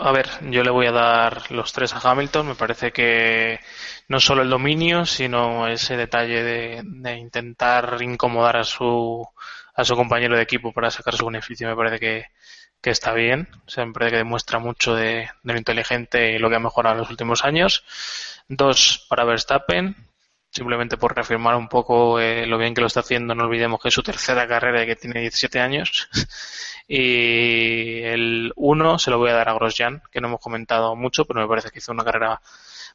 A ver, yo le voy a dar los tres a Hamilton. Me parece que no solo el dominio, sino ese detalle de, intentar incomodar a su, a su compañero de equipo para sacar su beneficio, me parece que, está bien. O me parece que demuestra mucho de, de lo inteligente y lo que ha mejorado en los últimos años. Dos para Verstappen, simplemente por reafirmar un poco eh, lo bien que lo está haciendo. No olvidemos que es su tercera carrera y que tiene 17 años. *laughs* Y el uno se lo voy a dar a Grosjean, que no hemos comentado mucho, pero me parece que hizo una carrera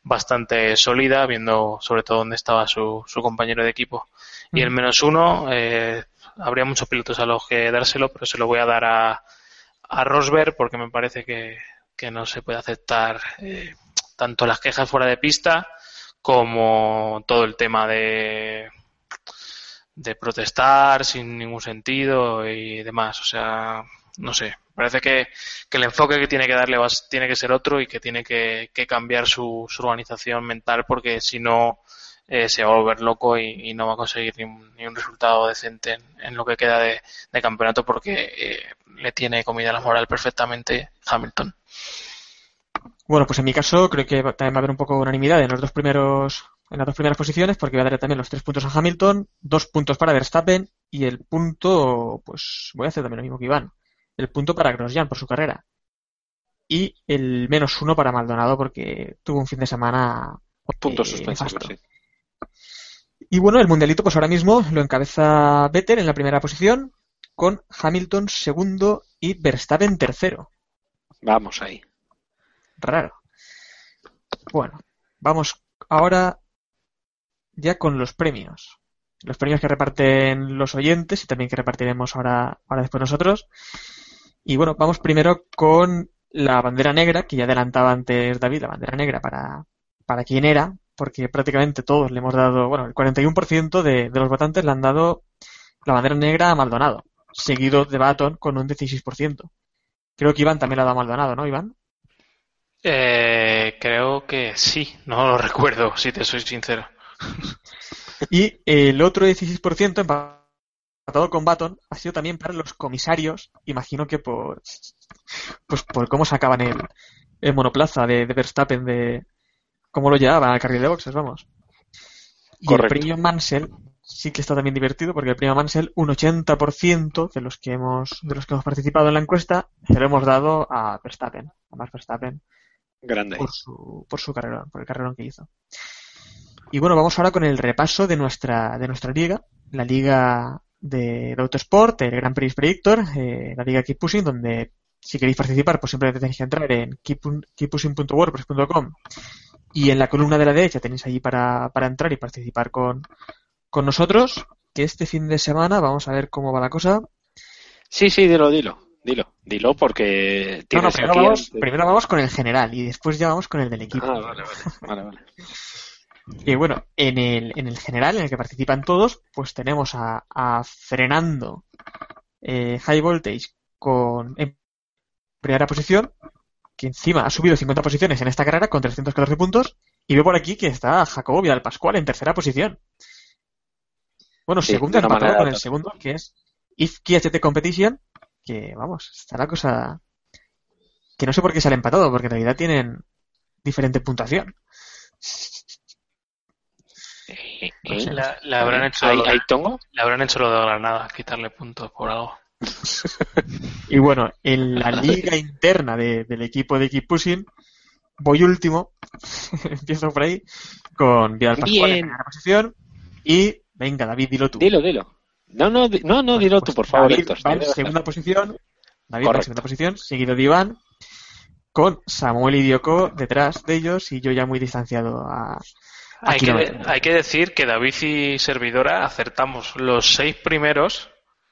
bastante sólida, viendo sobre todo dónde estaba su, su compañero de equipo. Y el menos uno, eh, habría muchos pilotos a los que dárselo, pero se lo voy a dar a, a Rosberg porque me parece que, que no se puede aceptar eh, tanto las quejas fuera de pista como todo el tema de de protestar sin ningún sentido y demás. O sea, no sé. Parece que, que el enfoque que tiene que darle va- tiene que ser otro y que tiene que, cambiar su, su organización mental porque si no eh, se va a volver loco y, no va a conseguir ni un, resultado decente en, lo que queda de, de campeonato porque eh, le tiene comida la moral perfectamente Hamilton. Bueno, pues en mi caso creo que también va a haber un poco de unanimidad en los dos primeros, en las dos primeras posiciones, porque voy a darle también los tres puntos a Hamilton, dos puntos para Verstappen y el punto, pues voy a hacer también lo mismo que Iván, el punto para Grosjean por su carrera y el menos uno para Maldonado porque tuvo un fin de semana Puntos eh, suspensivos, sí. Y bueno, el mundialito pues ahora mismo lo encabeza Vettel en la primera posición con Hamilton segundo y Verstappen tercero. Vamos ahí. Raro. Bueno, vamos ahora ya con los premios. Los premios que reparten los oyentes y también que repartiremos ahora, ahora después nosotros. Y bueno, vamos primero con la bandera negra, que ya adelantaba antes David, la bandera negra para, para quién era, porque prácticamente todos le hemos dado, bueno, el 41% de, de los votantes le han dado la bandera negra a Maldonado, seguido de Baton con un 16%. Creo que Iván también la ha dado a Maldonado, ¿no, Iván? Eh, creo que sí, no lo *laughs* recuerdo, si te soy sincero. *laughs* Y el otro 16% empatado con Baton ha sido también para los comisarios, imagino que por, pues por cómo sacaban el, el monoplaza de, de Verstappen de cómo lo llevaban al carril de boxes, vamos. Y Correcto. el premio Mansell sí que está también divertido porque el premio Mansell un 80% de los que hemos de los que hemos participado en la encuesta se lo hemos dado a Verstappen, a Max Verstappen Grande. por su por su carrerón, por el carrerón que hizo. Y bueno, vamos ahora con el repaso de nuestra de nuestra liga, la liga de, de Autosport, el Grand Prix Predictor, eh, la liga Keep Pushing, donde si queréis participar, pues simplemente tenéis que entrar en keep- keeppushing.wordpress.com y en la columna de la derecha tenéis allí para, para entrar y participar con, con nosotros, que este fin de semana vamos a ver cómo va la cosa. Sí, sí, dilo, dilo. Dilo, dilo porque No, no, tienes primero aquí vamos, primero vamos con el general y después ya vamos con el del equipo. Ah, vale, vale, vale, vale. *laughs* Y bueno, en el, en el general, en el que participan todos, pues tenemos a, a Frenando eh, High Voltage con en primera posición, que encima ha subido 50 posiciones en esta carrera con 314 puntos. Y veo por aquí que está Jacobo Vidal Pascual en tercera posición. Bueno, Sí, segundo empatado con el segundo, que es IFKI HT Competition, que vamos, está la cosa que no sé por qué se han empatado, porque en realidad tienen diferente puntuación. Eh, No sé. La, la habrán hecho ¿Hay, hay tongo? le habrán hecho lo de Granada, quitarle puntos por algo. *laughs* Y bueno, en la liga interna de- del equipo de Keep Pushing, voy último, *laughs* empiezo por ahí, con Vidal Pascual en Bien. primera posición. Y venga, David, dilo tú. Dilo, dilo. No, no, no, no, dilo Pues tú, por favor, David Héctor. va en segunda posición. David va en segunda posición, seguido de Iván, con Samuel y Dioko detrás de ellos y yo ya muy distanciado a, a Hay que, hay que decir que David y Servidora acertamos los seis primeros,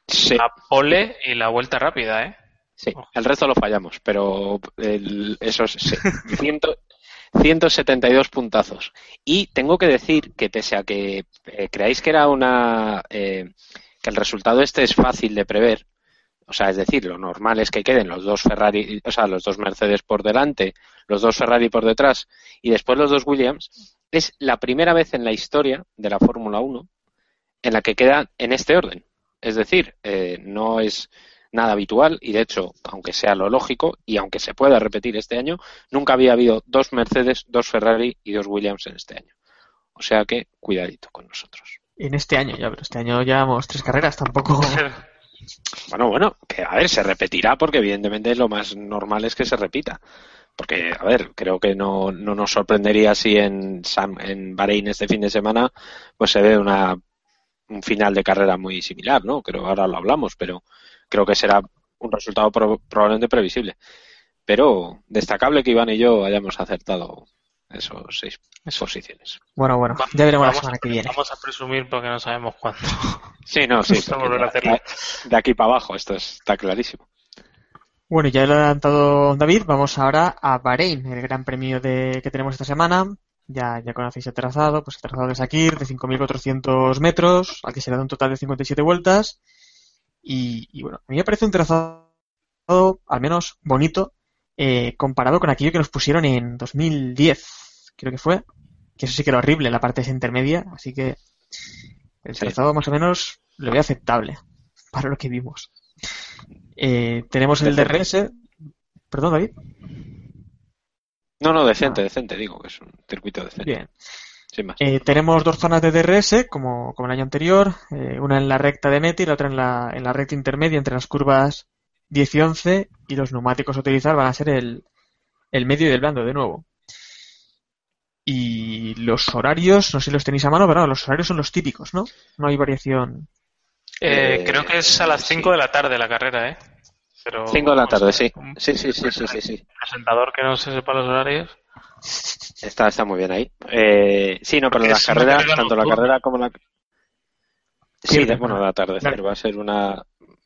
Sí, la pole y la vuelta rápida, ¿eh? sí. El resto lo fallamos, pero el- esos sí. *laughs* Ciento- 172 puntazos. Y tengo que decir que pese a que eh, creáis que era una eh, que el resultado este es fácil de prever, o sea, es decir, lo normal es que queden los dos Ferrari, o sea, los dos Mercedes por delante, los dos Ferrari por detrás y después los dos Williams, es la primera vez en la historia de la Fórmula 1 en la que quedan en este orden. Es decir, eh, no es nada habitual y de hecho, aunque sea lo lógico y aunque se pueda repetir este año, nunca había habido dos Mercedes, dos Ferrari y dos Williams en este año. O sea que cuidadito con nosotros. En este año ya, pero este año llevamos tres carreras, tampoco. *laughs* Bueno, bueno, que a ver, se repetirá porque evidentemente lo más normal es que se repita. Porque, a ver, creo que no, no nos sorprendería si en, Sam- en Bahrein este fin de semana pues se ve una, un final de carrera muy similar, ¿no? Creo ahora lo hablamos, pero creo que será un resultado pro- probablemente previsible. Pero destacable que Iván y yo hayamos acertado esos seis posiciones. Bueno, bueno, ya veremos la vamos semana a- que viene. Vamos a presumir porque no sabemos cuándo. Sí, no, sí. *laughs* A de aquí para abajo, esto está clarísimo. Bueno, ya lo ha adelantado David, vamos ahora a Bahrein, el gran premio de, que tenemos esta semana. Ya, ya conocéis el trazado, pues el trazado de Sakir de 5.400 metros, al que se le da un total de 57 vueltas. Y, y bueno, a mí me parece un trazado al menos bonito, eh, comparado con aquello que nos pusieron en 2010, creo que fue. Que eso sí que era horrible, la parte esa intermedia, así que el Sí. trazado más o menos lo veo aceptable para lo que vimos. Eh, tenemos el DRS. Perdón, David. No, no, decente, Ah. decente, digo, que es un circuito decente. Bien. Sin más. Eh, tenemos dos zonas de DRS, como, como el año anterior, eh, una en la recta de meta y la otra en la, en la recta intermedia entre las curvas 10 y 11 y los neumáticos a utilizar van a ser el, el medio y el blando de nuevo. Y los horarios, no sé si los tenéis a mano, pero no, los horarios son los típicos, ¿no? No hay variación. Eh, Eh, creo que es a las sí. 5 de la tarde la carrera, ¿eh? Pero, 5 de la tarde, sí. Sí, sí, sí, sí, sí, sí. presentador que no se sepa los horarios. Está, está muy bien ahí. Eh, sí, no, pero Porque la es una carrera, carrera tanto la carrera como la... Sí, Sí, de- bueno, de atardecer. claro. Va a ser una,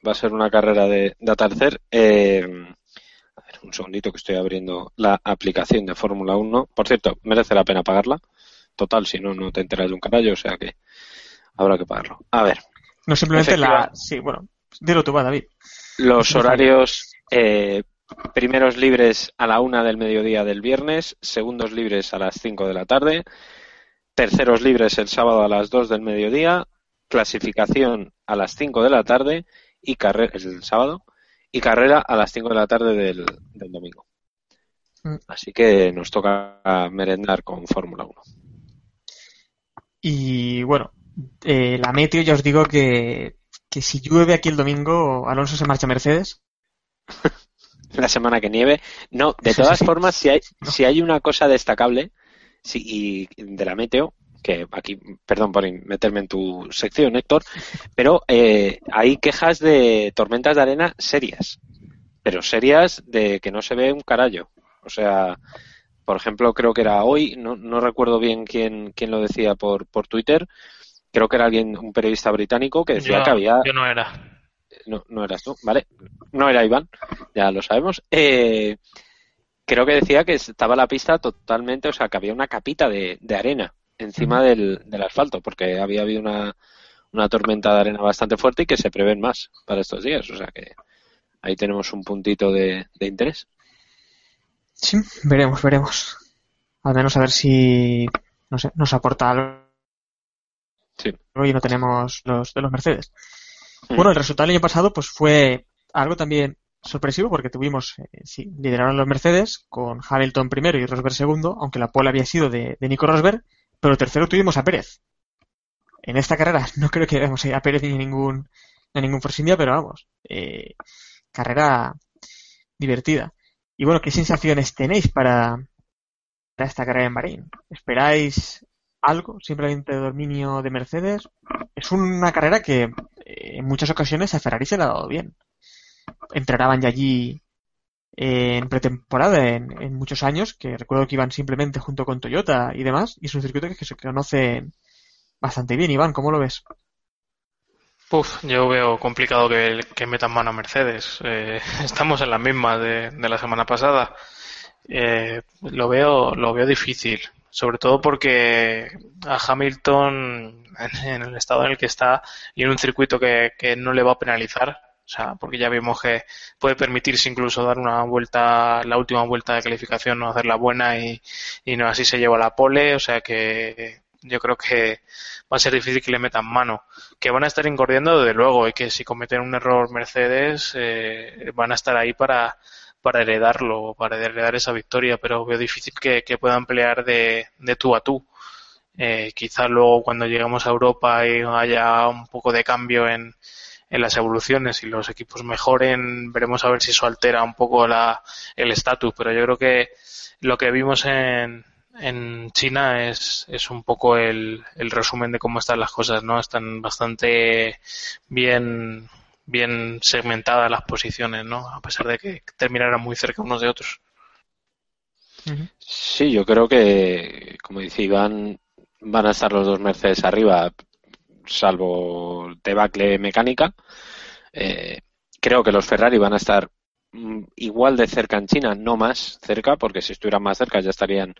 va a ser una carrera de, de atardecer. Eh, a ver, un segundito que estoy abriendo la aplicación de Fórmula 1. Por cierto, merece la pena pagarla. Total, si no, no te enteras de un carajo, o sea que habrá que pagarlo. A ver, No simplemente la. Sí, bueno, dilo tú, va, David. Los horarios eh, primeros libres a la una del mediodía del viernes, segundos libres a las 5 de la tarde, terceros libres el sábado a las 2 del mediodía, clasificación a las 5 de la tarde y carrera el sábado y carrera a las 5 de la tarde del, del domingo. Mm. Así que nos toca merendar con Fórmula 1. Y bueno, eh, la meteo ya os digo que, que si llueve aquí el domingo, Alonso se marcha a Mercedes. *laughs* La semana que nieve. No, de *laughs* todas formas, si hay, si hay una cosa destacable si, y de la meteo, que aquí, perdón por meterme en tu sección, Héctor, pero eh, hay quejas de tormentas de arena serias, pero serias de que no se ve un carallo. O sea, por ejemplo, creo que era hoy, no, no recuerdo bien quién, quién lo decía por, por Twitter, creo que era alguien, un periodista británico que decía Yo, que había yo no era. no, no eras tú, ¿vale? No era Iván, ya lo sabemos. Eh, creo que decía que estaba la pista totalmente, o sea, que había una capita de, de arena encima del, del asfalto, porque había habido una, una tormenta de arena bastante fuerte y que se prevén más para estos días. O sea que ahí tenemos un puntito de, de interés. Sí, veremos, veremos. Al menos a ver si no sé, nos aporta algo Sí. y no tenemos los de los Mercedes. Bueno, el resultado del año pasado pues fue algo también sorpresivo porque tuvimos, eh, sí, lideraron los Mercedes con Hamilton primero y Rosberg segundo, aunque la pole había sido de, de Nico Rosberg, pero tercero tuvimos a Pérez. En esta carrera *laughs* no creo que veamos a Pérez ni ningún, ni ningún Force India, pero vamos, eh, carrera divertida. Y bueno, ¿qué sensaciones tenéis para, para esta carrera en Bahrein? ¿Esperáis algo, simplemente dominio de Mercedes? Es una carrera que eh, en muchas ocasiones a Ferrari se le ha dado bien. Entrenaban ya allí eh, en pretemporada en, muchos años, que recuerdo que iban simplemente junto con Toyota y demás, y es un circuito que, se conoce bastante bien. Iván, ¿cómo lo ves? Uf, yo veo complicado que, que metan mano a Mercedes. Eh, *laughs* estamos en la misma de, de la semana pasada. Eh, lo veo, lo veo difícil, sobre todo porque a Hamilton en, el estado en el que está y en un circuito que, que no le va a penalizar, o sea, porque ya vimos que puede permitirse incluso dar una vuelta, la última vuelta de calificación, no hacerla buena y, y no así se lleva la pole, o sea que yo creo que va a ser difícil que le metan mano. Que van a estar incordiando, desde luego, y que si cometen un error Mercedes, eh, van a estar ahí para, para heredarlo, para heredar esa victoria, pero veo difícil que, que puedan pelear de, de tú a tú. Eh, quizá luego cuando lleguemos a Europa y haya un poco de cambio en, en las evoluciones y los equipos mejoren, veremos a ver si eso altera un poco la, el estatus, pero yo creo que lo que vimos en, en China es, es un poco el, el resumen de cómo están las cosas, ¿no? Están bastante bien, bien segmentadas las posiciones, ¿no? A pesar de que terminaran muy cerca unos de otros. Sí, yo creo que, como dice Iván, van a estar los dos Mercedes arriba, salvo debacle mecánica. Eh, creo que los Ferrari van a estar igual de cerca en China, no más cerca, porque si estuvieran más cerca ya estarían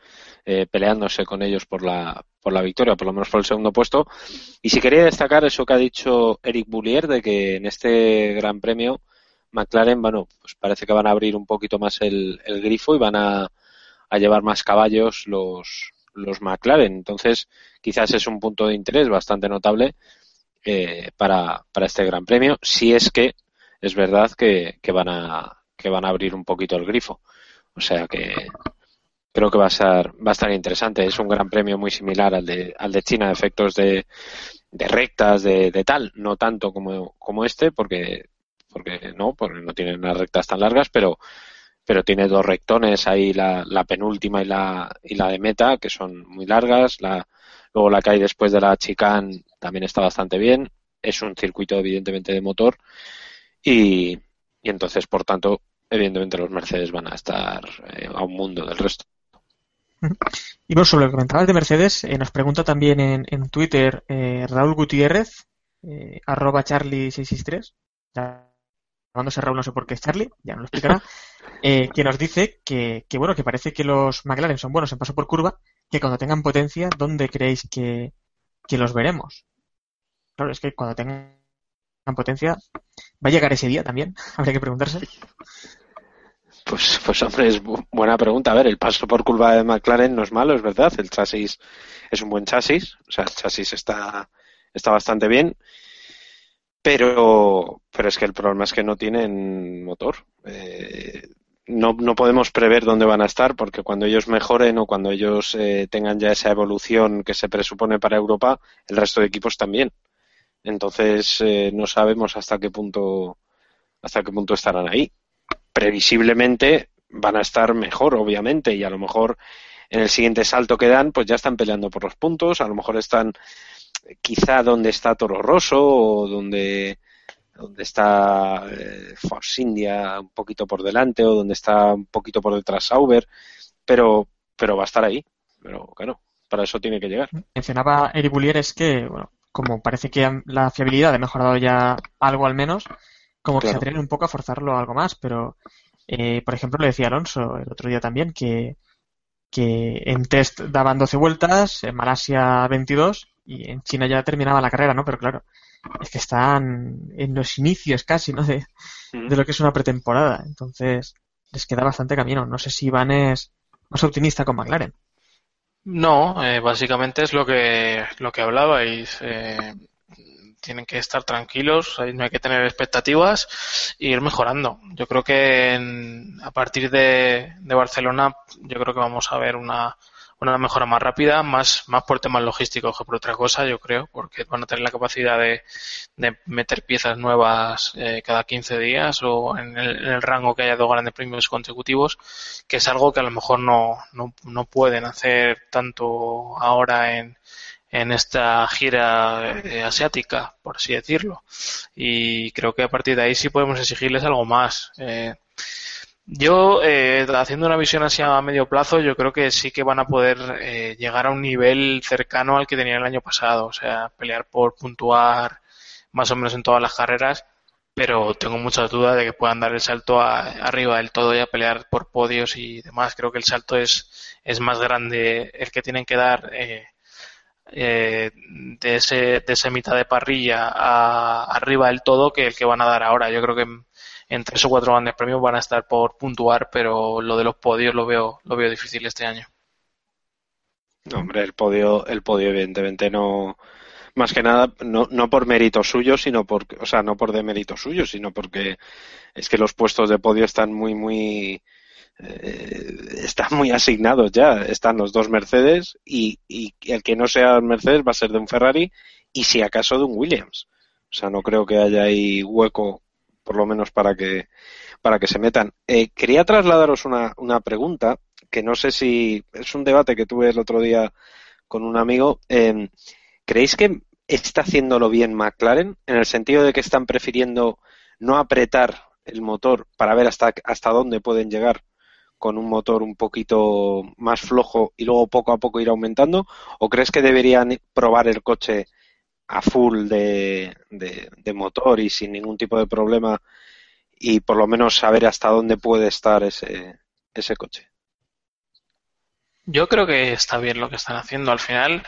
eh, peleándose con ellos por la, por la victoria, por lo menos por el segundo puesto. Y si quería destacar eso que ha dicho Eric Boulier, de que en este Gran Premio McLaren, bueno, pues parece que van a abrir un poquito más el, el grifo y van a, a llevar más caballos los, los McLaren. Entonces, quizás es un punto de interés bastante notable eh, para, para este Gran Premio, si es que es verdad que, que van a que van a abrir un poquito el grifo. O sea que creo que va a ser va a estar interesante. Es un Gran Premio muy similar al de al de China, efectos de, de rectas, de, de tal, no tanto como, como este, porque porque no, porque no tienen unas rectas tan largas, pero pero tiene dos rectones ahí la, la penúltima y la y la de meta que son muy largas la luego la que hay después de la chicane también está bastante bien es un circuito evidentemente de motor y, y entonces por tanto evidentemente los Mercedes van a estar eh, a un mundo del resto Y bueno, sobre lo que comentabas de Mercedes, eh, nos pregunta también en, en Twitter eh, Raúl Gutiérrez, eh, arroba Charlie663, llamándose Raúl no sé por qué es Charlie, ya nos lo explicará, *laughs* que nos dice que, que, bueno, que parece que los McLaren son buenos en paso por curva, que cuando tengan potencia, ¿dónde creéis que, que los veremos? Claro, es que cuando tengan potencia, ¿va a llegar ese día también? *laughs* Habría que preguntarse. Pues, pues hombre, es bu- buena pregunta. A ver, el paso por curva de McLaren no es malo, es verdad. El chasis es un buen chasis. O sea, el chasis está, está bastante bien. pero, pero es que el problema es que no tienen motor. Eh, no, no podemos prever dónde van a estar porque cuando ellos mejoren o cuando ellos eh, tengan ya esa evolución que se presupone para Europa, el resto de equipos también. Entonces eh, no sabemos hasta qué punto hasta qué punto estarán ahí. Previsiblemente van a estar mejor, obviamente, y a lo mejor en el siguiente salto que dan, pues ya están peleando por los puntos, a lo mejor están quizá donde está Toro Rosso o donde, donde está eh, Force India un poquito por delante o donde está un poquito por detrás Sauber, pero, pero va a estar ahí. Pero claro, para eso tiene que llegar. Mencionaba Eric Boulier es que, bueno, como parece que la fiabilidad ha mejorado ya algo al menos, como que se atreven un poco a forzarlo a algo más, pero eh, por ejemplo le decía Alonso el otro día también que, que en test daban 12 vueltas, en Malasia 22 y en China ya terminaba la carrera, ¿no? Pero claro, es que están en los inicios casi, ¿no? De, de lo que es una pretemporada, entonces les queda bastante camino. No sé si Iván es más optimista con McLaren. No, eh, básicamente es lo que, lo que hablabais. eh, tienen que estar tranquilos, no hay que tener expectativas e ir mejorando. Yo creo que en- a partir de, de Barcelona, yo creo que vamos a ver una, una mejora más rápida, más, más por temas logísticos que por otra cosa, yo creo, porque van a tener la capacidad de, de meter piezas nuevas eh, cada 15 días o en el, en el rango que haya dos grandes premios consecutivos, que es algo que a lo mejor no, no, no pueden hacer tanto ahora en, en esta gira eh, asiática, por así decirlo. Y creo que a partir de ahí sí podemos exigirles algo más. Eh, yo, eh, haciendo una visión así a medio plazo, yo creo que sí que van a poder eh, llegar a un nivel cercano al que tenían el año pasado. O sea, pelear por puntuar más o menos en todas las carreras, pero tengo muchas dudas de que puedan dar el salto a- arriba del todo y a pelear por podios y demás. Creo que el salto es, es más grande el que tienen que dar eh, eh, de, ese, de esa mitad de parrilla a, arriba del todo que el que van a dar ahora. Yo creo que en, tres o cuatro grandes premios van a estar por puntuar, pero lo de los podios lo veo, lo veo difícil este año. No, hombre, el podio, el podio evidentemente no, más que nada, no, no por mérito suyo, sino por, o sea, no por de mérito suyo, sino porque es que los puestos de podio están muy, muy, eh, están muy asignados ya. Están los dos Mercedes y, y el que no sea Mercedes va a ser de un Ferrari y si acaso de un Williams. O sea, no creo que haya ahí hueco, por lo menos para que, para que se metan. Eh, quería trasladaros una, una pregunta que no sé si es un debate que tuve el otro día con un amigo. Eh, ¿Creéis que está haciéndolo bien McLaren en el sentido de que están prefiriendo no apretar el motor para ver hasta, hasta dónde pueden llegar con un motor un poquito más flojo y luego poco a poco ir aumentando? ¿O crees que deberían probar el coche a full de, de, motor y sin ningún tipo de problema y por lo menos saber hasta dónde puede estar ese, ese coche? Yo creo que está bien lo que están haciendo. Al final,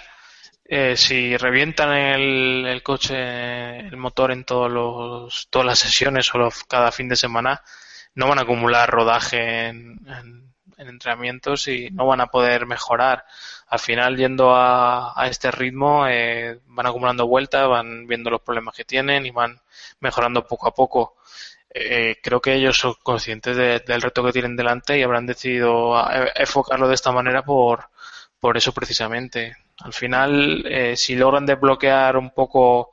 eh, si revientan el, el coche, el motor en todos los, todas las sesiones o cada fin de semana, no van a acumular rodaje en entrenamientos y no van a poder mejorar. Al final, yendo a, a este ritmo, eh, van acumulando vueltas, van viendo los problemas que tienen y van mejorando poco a poco. Eh, creo que ellos son conscientes de- del reto que tienen delante y habrán decidido eh, enfocarlo de esta manera por, por eso precisamente. Al final, eh, si logran desbloquear un poco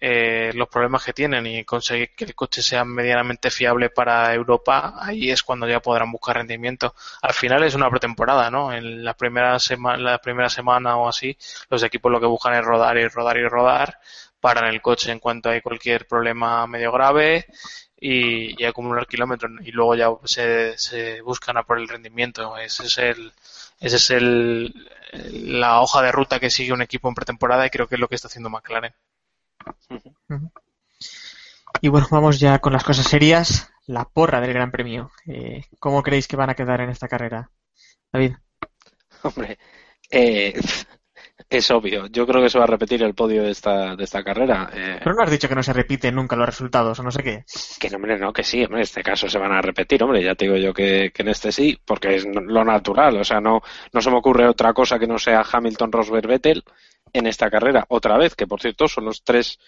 eh, los problemas que tienen y conseguir que el coche sea medianamente fiable para Europa, ahí es cuando ya podrán buscar rendimiento. Al final es una pretemporada, ¿no? En la primera semana, la primera semana o así, los equipos lo que buscan es rodar y rodar y rodar, paran el coche en cuanto hay cualquier problema medio grave y, y acumular kilómetros y luego ya se, se buscan a por el rendimiento. Ese es el, ese es el, la hoja de ruta que sigue un equipo en pretemporada y creo que es lo que está haciendo McLaren. Y bueno, vamos ya con las cosas serias. La porra del Gran Premio. Eh, ¿Cómo creéis que van a quedar en esta carrera? David. Hombre, eh, *laughs* es obvio. Yo creo que se va a repetir el podio de esta, de esta carrera. Eh, Pero no has dicho que no se repiten nunca los resultados o no sé qué. que no, hombre, no, que sí, hombre, en este caso se van a repetir, hombre, ya te digo yo que, que en este sí, porque es lo natural, o sea, no, no se me ocurre otra cosa que no sea Hamilton, Rosberg, Vettel en esta carrera, otra vez, que por cierto son los tres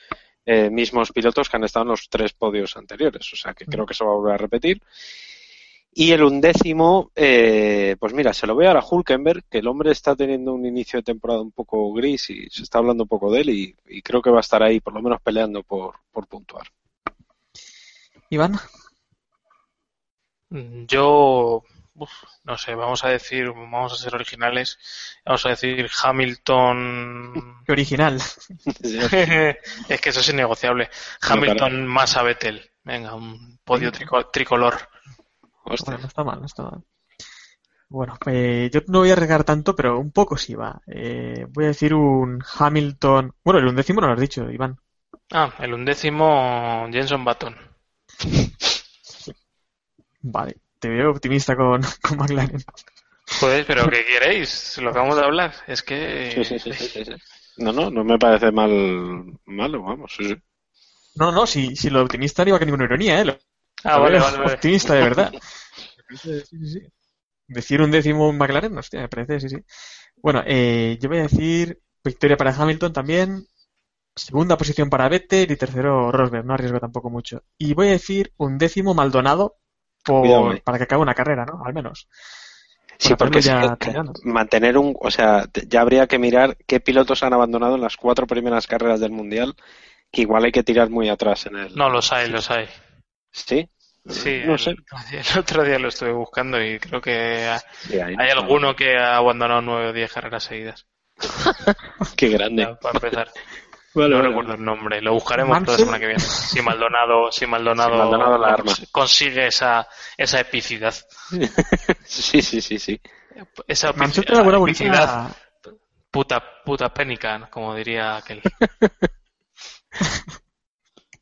eh, mismos pilotos que han estado en los tres podios anteriores. O sea que creo que se va a volver a repetir. Y el undécimo, eh, pues mira, se lo voy a dar a Hulkenberg, que el hombre está teniendo un inicio de temporada un poco gris y se está hablando un poco de él y, y creo que va a estar ahí por lo menos peleando por, por puntuar. Iván, Yo, uf, no sé, vamos a decir, vamos a ser originales, vamos a decir Hamilton. *laughs* qué original. *laughs* es que eso es innegociable. Hamilton más a Vettel. Venga, un podio trico- tricolor. Hostia. Bueno, no está mal, no está mal. Bueno, eh, yo no voy a arriesgar tanto, pero un poco sí va. Eh, voy a decir un Hamilton. Bueno, el undécimo no lo has dicho, Iván. Ah, el undécimo Jenson Button. Vale, te veo optimista con, *laughs* con McLaren. Joder, pero ¿qué *laughs* queréis? Lo acabamos de hablar. Es que. Sí, sí, sí, sí, sí, sí. No, no, no me parece mal malo, vamos. Sí, sí. No, no, si, si lo optimista no iba con ninguna ironía, ¿eh? Lo- Ah, lo vale, veo vale, vale. Optimista de verdad. *laughs* Sí, sí, sí. Decir un décimo McLaren, hostia, me parece, sí, sí. Bueno, eh, yo voy a decir victoria para Hamilton también, segunda posición para Vettel y tercero Rosberg, no arriesgo tampoco mucho. Y voy a decir un décimo Maldonado por- Cuidado, para que acabe una carrera, ¿no? Al menos. Sí, porque ya mantener un, o sea, ya habría que mirar qué pilotos han abandonado en las cuatro primeras carreras del mundial, que igual hay que tirar muy atrás en el. No, los hay, los hay. ¿Sí? Sí, no el, sé. el otro día lo estuve buscando y creo que ha- Sí, hay, hay alguno que ha abandonado nueve o diez carreras seguidas. *laughs* Qué grande. Ya, para empezar. *laughs* Vale, no vale. recuerdo el nombre, lo buscaremos Mansell. la semana que viene. Si Maldonado, si Maldonado, Si Maldonado la arma. consigue esa, esa epicidad. Sí, sí, sí, sí. Esa Mansell epici- tiene alguna epicidad bonita... puta, puta pénica, como diría aquel. *laughs*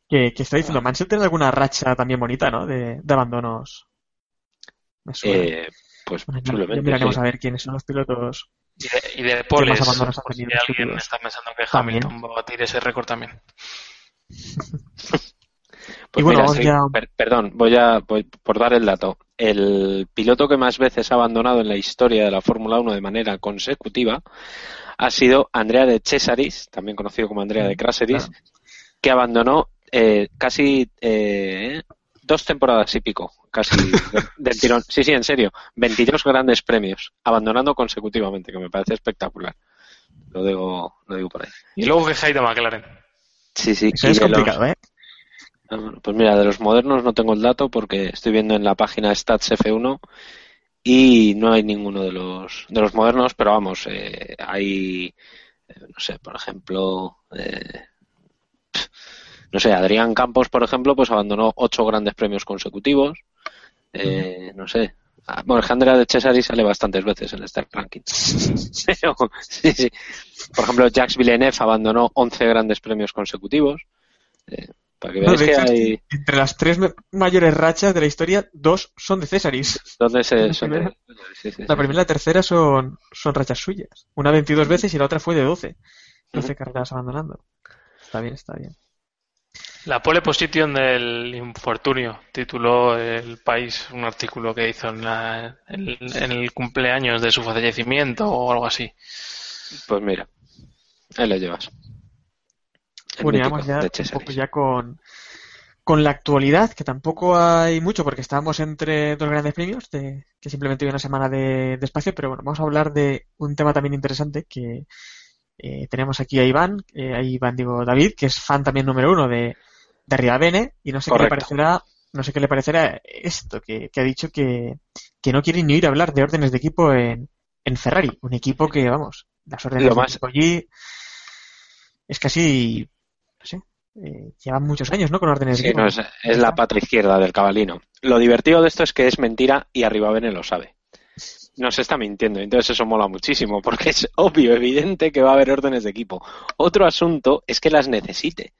Que, que está diciendo, Mansell tiene alguna racha también bonita, ¿no? De, de abandonos. Me suena. Eh, pues Bueno, ya- ya posiblemente. miraremos sí. a ver quiénes son los pilotos. Y de, y de poles, más abandonos han por si alguien está pensando que También. Hamilton va a batir ese récord también. *laughs* Pues Y bueno, mira, vamos sí, ya- per- perdón, voy a voy por dar el dato. El piloto que más veces ha abandonado en la historia de la Fórmula 1 de manera consecutiva ha sido Andrea de Cesaris, también conocido como Andrea de Craseris, claro. que abandonó eh, casi eh, dos temporadas y pico, casi de- *laughs* del tirón. Sí, sí, en serio, 22 grandes premios, abandonando consecutivamente, que me parece espectacular. Lo digo, lo digo por ahí. Y luego que Jaime McLaren. Sí, sí. Eso es de los- complicado, ¿eh? Ah, Pues mira, de los modernos no tengo el dato porque estoy viendo en la página Stats F1 y no hay ninguno de los de los modernos, pero vamos, eh, hay, eh, no sé, por ejemplo, eh, no sé, Adrián Campos, por ejemplo, pues abandonó ocho grandes premios consecutivos. Eh, no sé. Ah, Bueno, Andrea de Cesari sale bastantes veces en este ranking. *laughs* *laughs* Pero, sí, sí. Por ejemplo, Jacques Villeneuve abandonó 11 grandes premios consecutivos. Eh, para que No, veáis de que hecho, hay... Entre las tres mayores rachas de la historia, dos son de Césaris. ¿Dónde se La son primera- de- sí, sí, La primera y la tercera son, son rachas suyas. Una 22 veces y la otra fue de 12. 12 carreras abandonando. Está bien, está bien. La pole position del infortunio tituló el país un artículo que hizo en, la- en- en el cumpleaños de su fallecimiento o algo así. Pues mira, ahí lo llevas. Bueno, vamos ya un poco ya con, con la actualidad, que tampoco hay mucho porque estamos entre dos grandes premios, de, que simplemente hay una semana de, de espacio, pero bueno, vamos a hablar de un tema también interesante que eh, tenemos aquí a Iván, eh, a Iván digo David, que es fan también número uno de, de Arribavene, y no sé qué le parecerá, no sé qué le parecerá esto, que, que ha dicho que, que no quiere ni oír hablar de órdenes de equipo en, en Ferrari, un equipo que, vamos, las órdenes Lo de más- equipo allí es casi, no sé, eh, llevan muchos años, ¿no? Con órdenes de equipo. no, es, es la pata izquierda del cabalino. Lo divertido de esto es que es mentira y arriba Bene lo sabe. Nos está mintiendo, entonces eso mola muchísimo, porque es obvio, evidente que va a haber órdenes de equipo. Otro asunto es que las necesite.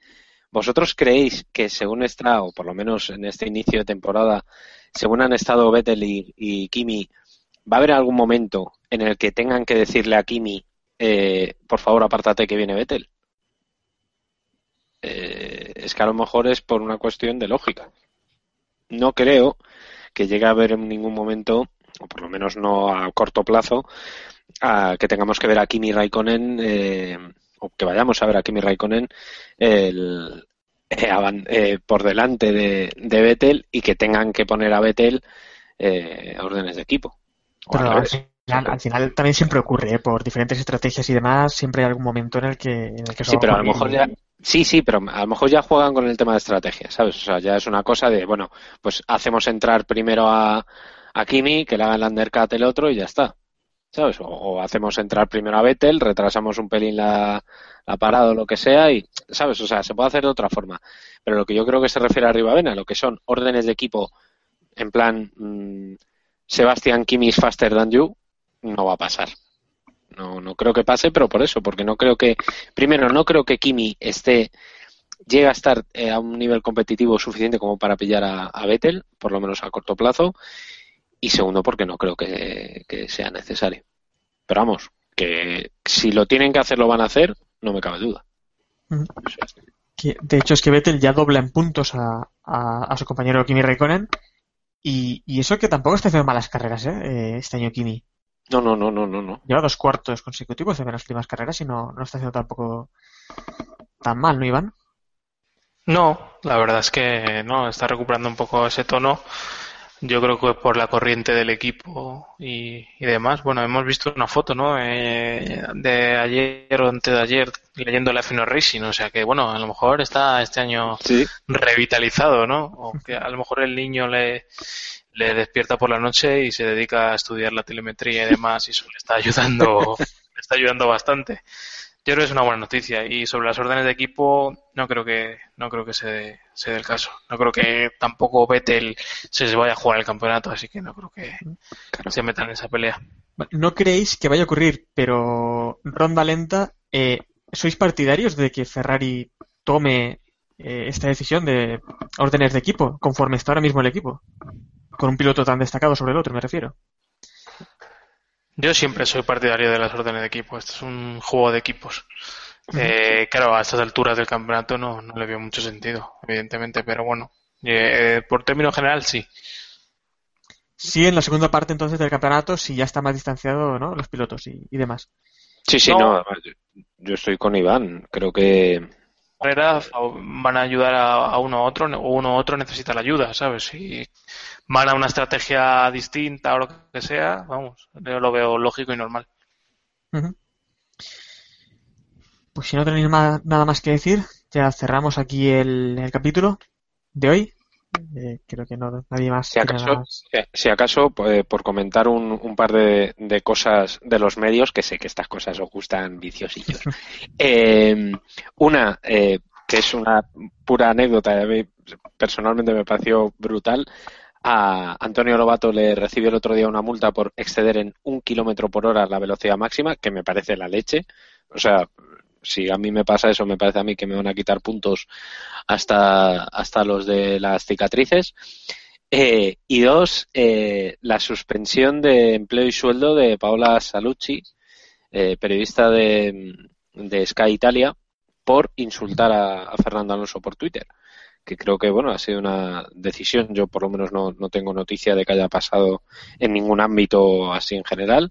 ¿Vosotros creéis que según está, o por lo menos en este inicio de temporada, según han estado Vettel y, y Kimi, va a haber algún momento en el que tengan que decirle a Kimi, eh, por favor apártate que viene Vettel? Eh, es que a lo mejor es por una cuestión de lógica. No creo que llegue a haber en ningún momento, o por lo menos no a corto plazo, a que tengamos que ver a Kimi Raikkonen, eh, o que vayamos a ver a Kimi Raikkonen el, eh, eh, por delante de, de Vettel y que tengan que poner a Vettel eh, órdenes de equipo. Pero al final, al final también siempre ocurre, ¿eh? por diferentes estrategias y demás, siempre hay algún momento en el que, en el que Sí, pero a lo mejor y- ya, sí, sí, pero a lo mejor ya juegan con el tema de estrategia, ¿sabes? O sea, ya es una cosa de, bueno, pues hacemos entrar primero a, a Kimi, que le haga el undercut el otro y ya está, ¿sabes? O, hacemos entrar primero a Vettel, retrasamos un pelín la, la parada o lo que sea y, ¿sabes? O sea, se puede hacer de otra forma. Pero lo que yo creo que se refiere a Rivavena, lo que son órdenes de equipo en plan mm, Sebastián Kimi is faster than you, no va a pasar. No, no creo que pase, pero por eso, porque no creo que, primero, no creo que Kimi esté, llegue a estar eh, a un nivel competitivo suficiente como para pillar a, a Vettel, por lo menos a corto plazo, y segundo, porque no creo que, que sea necesario. Pero vamos, que si lo tienen que hacer, lo van a hacer, no me cabe duda. O sea, de hecho, es que Vettel ya dobla en puntos a, a, a su compañero Kimi Raikkonen. Y, y eso que tampoco está haciendo malas carreras, ¿eh? Eh, este año Kimi. no, no, no, no, no, no. Lleva dos cuartos consecutivos en las últimas carreras y no, no está haciendo tampoco tan mal, ¿no, Iván? No, la verdad es que no, está recuperando un poco ese tono. Yo creo que por la corriente del equipo y, y demás. Bueno, hemos visto una foto, ¿no? Eh, de ayer o antes de ayer leyendo la F1 Racing. O sea que, bueno, a lo mejor está este año Sí, revitalizado, ¿no? O que a lo mejor el niño le, le despierta por la noche y se dedica a estudiar la telemetría y demás y eso le está ayudando, *laughs* le está ayudando bastante. Yo creo que es una buena noticia y sobre las órdenes de equipo no creo que no creo que se dé, se dé el caso. No creo que tampoco Vettel se vaya a jugar el campeonato, así que no creo que se metan en esa pelea. No creéis que vaya a ocurrir, pero ronda lenta, eh, ¿sois partidarios de que Ferrari tome eh, esta decisión de órdenes de equipo, conforme está ahora mismo el equipo? Con un piloto tan destacado sobre el otro, me refiero. Yo siempre soy partidario de las órdenes de equipo. Esto es un juego de equipos. Eh, claro, a estas alturas del campeonato no, no le veo mucho sentido, evidentemente, pero bueno, eh, por término general sí. Sí, en la segunda parte entonces del campeonato, si ya está más distanciado, ¿no? Los pilotos y, y demás. sí, sí, No. no, además, yo, yo estoy con Iván, creo que carrera van a ayudar a, a uno u otro o uno u otro necesita la ayuda, ¿sabes? Si van a una estrategia distinta o lo que sea, vamos, yo lo veo lógico y normal. Pues si no tenéis nada más que decir, ya cerramos aquí el capítulo de hoy. Eh, creo que no, nadie más. Si acaso, más. si- acaso eh, por comentar un, un par de, de cosas de los medios, que sé que estas cosas os gustan viciosillos. *laughs* Eh, una, eh, que es una pura anécdota, a mí personalmente me pareció brutal. A Antonio Lobato le recibió el otro día una multa por exceder en un kilómetro por hora la velocidad máxima, que me parece la leche. O sea, si a mí me pasa eso, me parece a mí que me van a quitar puntos hasta, hasta los de las cicatrices. Eh, y dos, eh, la suspensión de empleo y sueldo de Paola Salucci, eh, periodista de, de Sky Italia, por insultar a, a Fernando Alonso por Twitter. Que creo que, bueno, ha sido una decisión. Yo, por lo menos, no, no tengo noticia de que haya pasado en ningún ámbito así en general.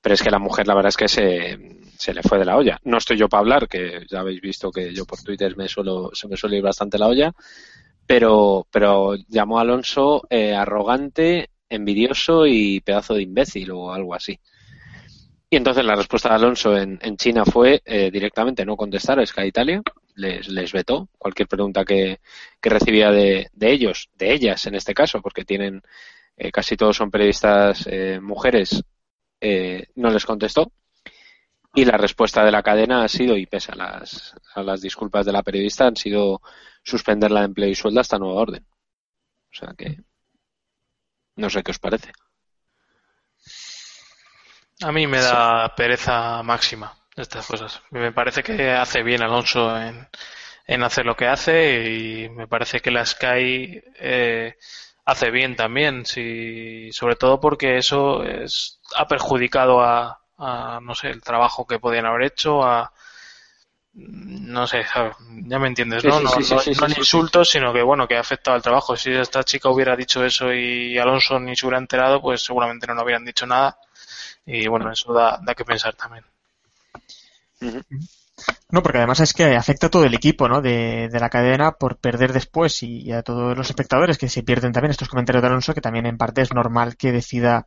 Pero es que la mujer, la verdad es que se, se le fue de la olla. No estoy yo para hablar, que ya habéis visto que yo por Twitter me suelo, se me suele ir bastante la olla pero, pero llamó a Alonso eh, arrogante, envidioso y pedazo de imbécil o algo así. Y entonces la respuesta de Alonso en, en China fue eh, directamente no contestar a Sky Italia, les, les vetó cualquier pregunta que, que recibía de, de ellos, de ellas en este caso, porque tienen eh, casi todos son periodistas eh, mujeres, eh, no les contestó. Y la respuesta de la cadena ha sido, y pese a las, a las disculpas de la periodista, han sido suspenderla de empleo y sueldo hasta nueva orden. O sea que no sé qué os parece. A mí me da pereza máxima estas cosas. Me parece que hace bien Alonso en, en hacer lo que hace y me parece que la Sky eh, hace bien también, si, sobre todo porque eso es, ha perjudicado a, a, no sé, el trabajo que podían haber hecho, a, no sé, ya me entiendes, ¿no? sí, no, sí, sí, no- sí, no sí, en sí, insultos, sino que bueno, que ha afectado al trabajo. Si esta chica hubiera dicho eso y Alonso ni se hubiera enterado, pues seguramente no le hubieran dicho nada. Y bueno, eso da, da que pensar también. No, porque además es que afecta a todo el equipo ¿no? de, de la cadena por perder después y, y a todos los espectadores que se pierden también estos comentarios de Alonso, que también en parte es normal que decida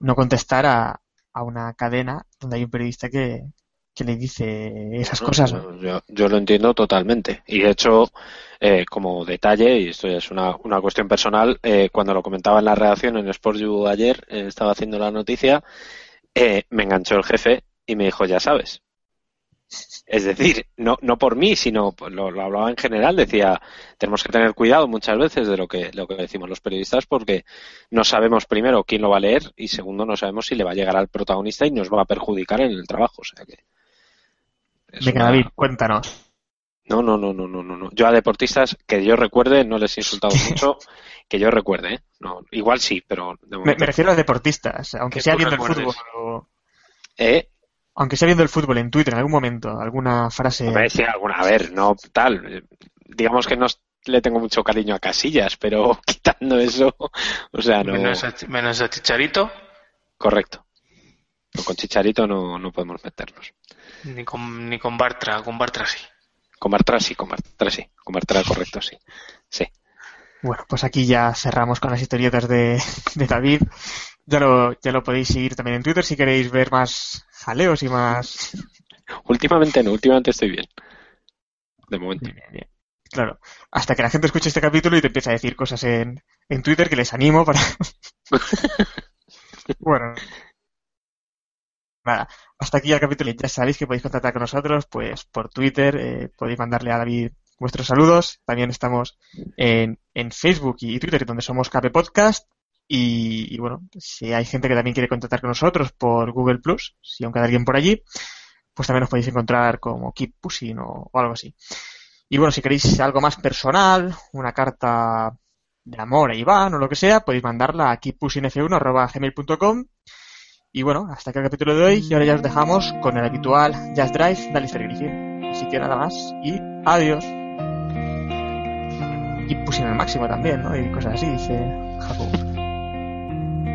no contestar a, a una cadena donde hay un periodista que, que le dice esas No, cosas. ¿no? Yo, yo- lo entiendo totalmente. Y de hecho, eh, como detalle, y esto ya es una, una cuestión personal, eh, cuando lo comentaba en la redacción en Sports You ayer, eh, estaba haciendo la noticia, eh, me enganchó el jefe y me dijo, ya sabes. Es decir, no, no por mí, sino lo, lo hablaba en general, decía, tenemos que tener cuidado muchas veces de lo que, lo que decimos los periodistas porque no sabemos primero quién lo va a leer y segundo no sabemos si le va a llegar al protagonista y nos va a perjudicar en el trabajo. O sea que Venga, una- David, cuéntanos. no, no, no, no, no, no, no. Yo a deportistas que yo recuerde no les he insultado *laughs* mucho, que yo recuerde, ¿eh? No, igual sí, pero de Me, refiero a deportistas, aunque Que sea viendo el fútbol o- Eh, aunque sea viendo el fútbol en Twitter en algún momento, alguna frase. hombre, sí, alguna, a ver, no tal. Digamos que no le tengo mucho cariño a Casillas, pero *laughs* quitando eso, o sea, no. Menos, a, menos a Chicharito, Correcto. Con Chicharito no, no podemos meternos. ni con, ni con Bartra, con Bartra sí. Con Bartra sí, con Bartra sí. Con Bartra correcto, sí. Sí. Bueno, pues aquí ya cerramos con las historietas de, de David. Ya lo, ya lo podéis seguir también en Twitter si queréis ver más jaleos y más. *laughs* Últimamente no, últimamente estoy bien. De momento. Bien, bien, bien. Claro, hasta que la gente escuche este capítulo y te empiece a decir cosas en, en Twitter que les animo para. *laughs* *laughs* bueno. Nada, hasta aquí el capítulo. Ya sabéis que podéis contactar con nosotros, pues por Twitter, eh, podéis mandarle a David vuestros saludos. También estamos en, en Facebook y Twitter, donde somos KP Podcast. Y, y bueno, si hay gente que también quiere contactar con nosotros por Google Plus, si aún queda alguien por allí, pues también os podéis encontrar como Keep Pushing o, algo así. Y bueno, si queréis algo más personal, una carta de amor a Iván o lo que sea, podéis mandarla a keeppushingf1.gmail.com Y bueno, hasta aquí el capítulo de hoy y ahora ya os dejamos con el habitual Just Drive de Alistair Griffin. Así que nada más y adiós. Keep pushing al máximo también, ¿no? Y cosas así, dice Jacob.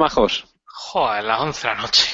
Majos. Joder, las 11 de la noche.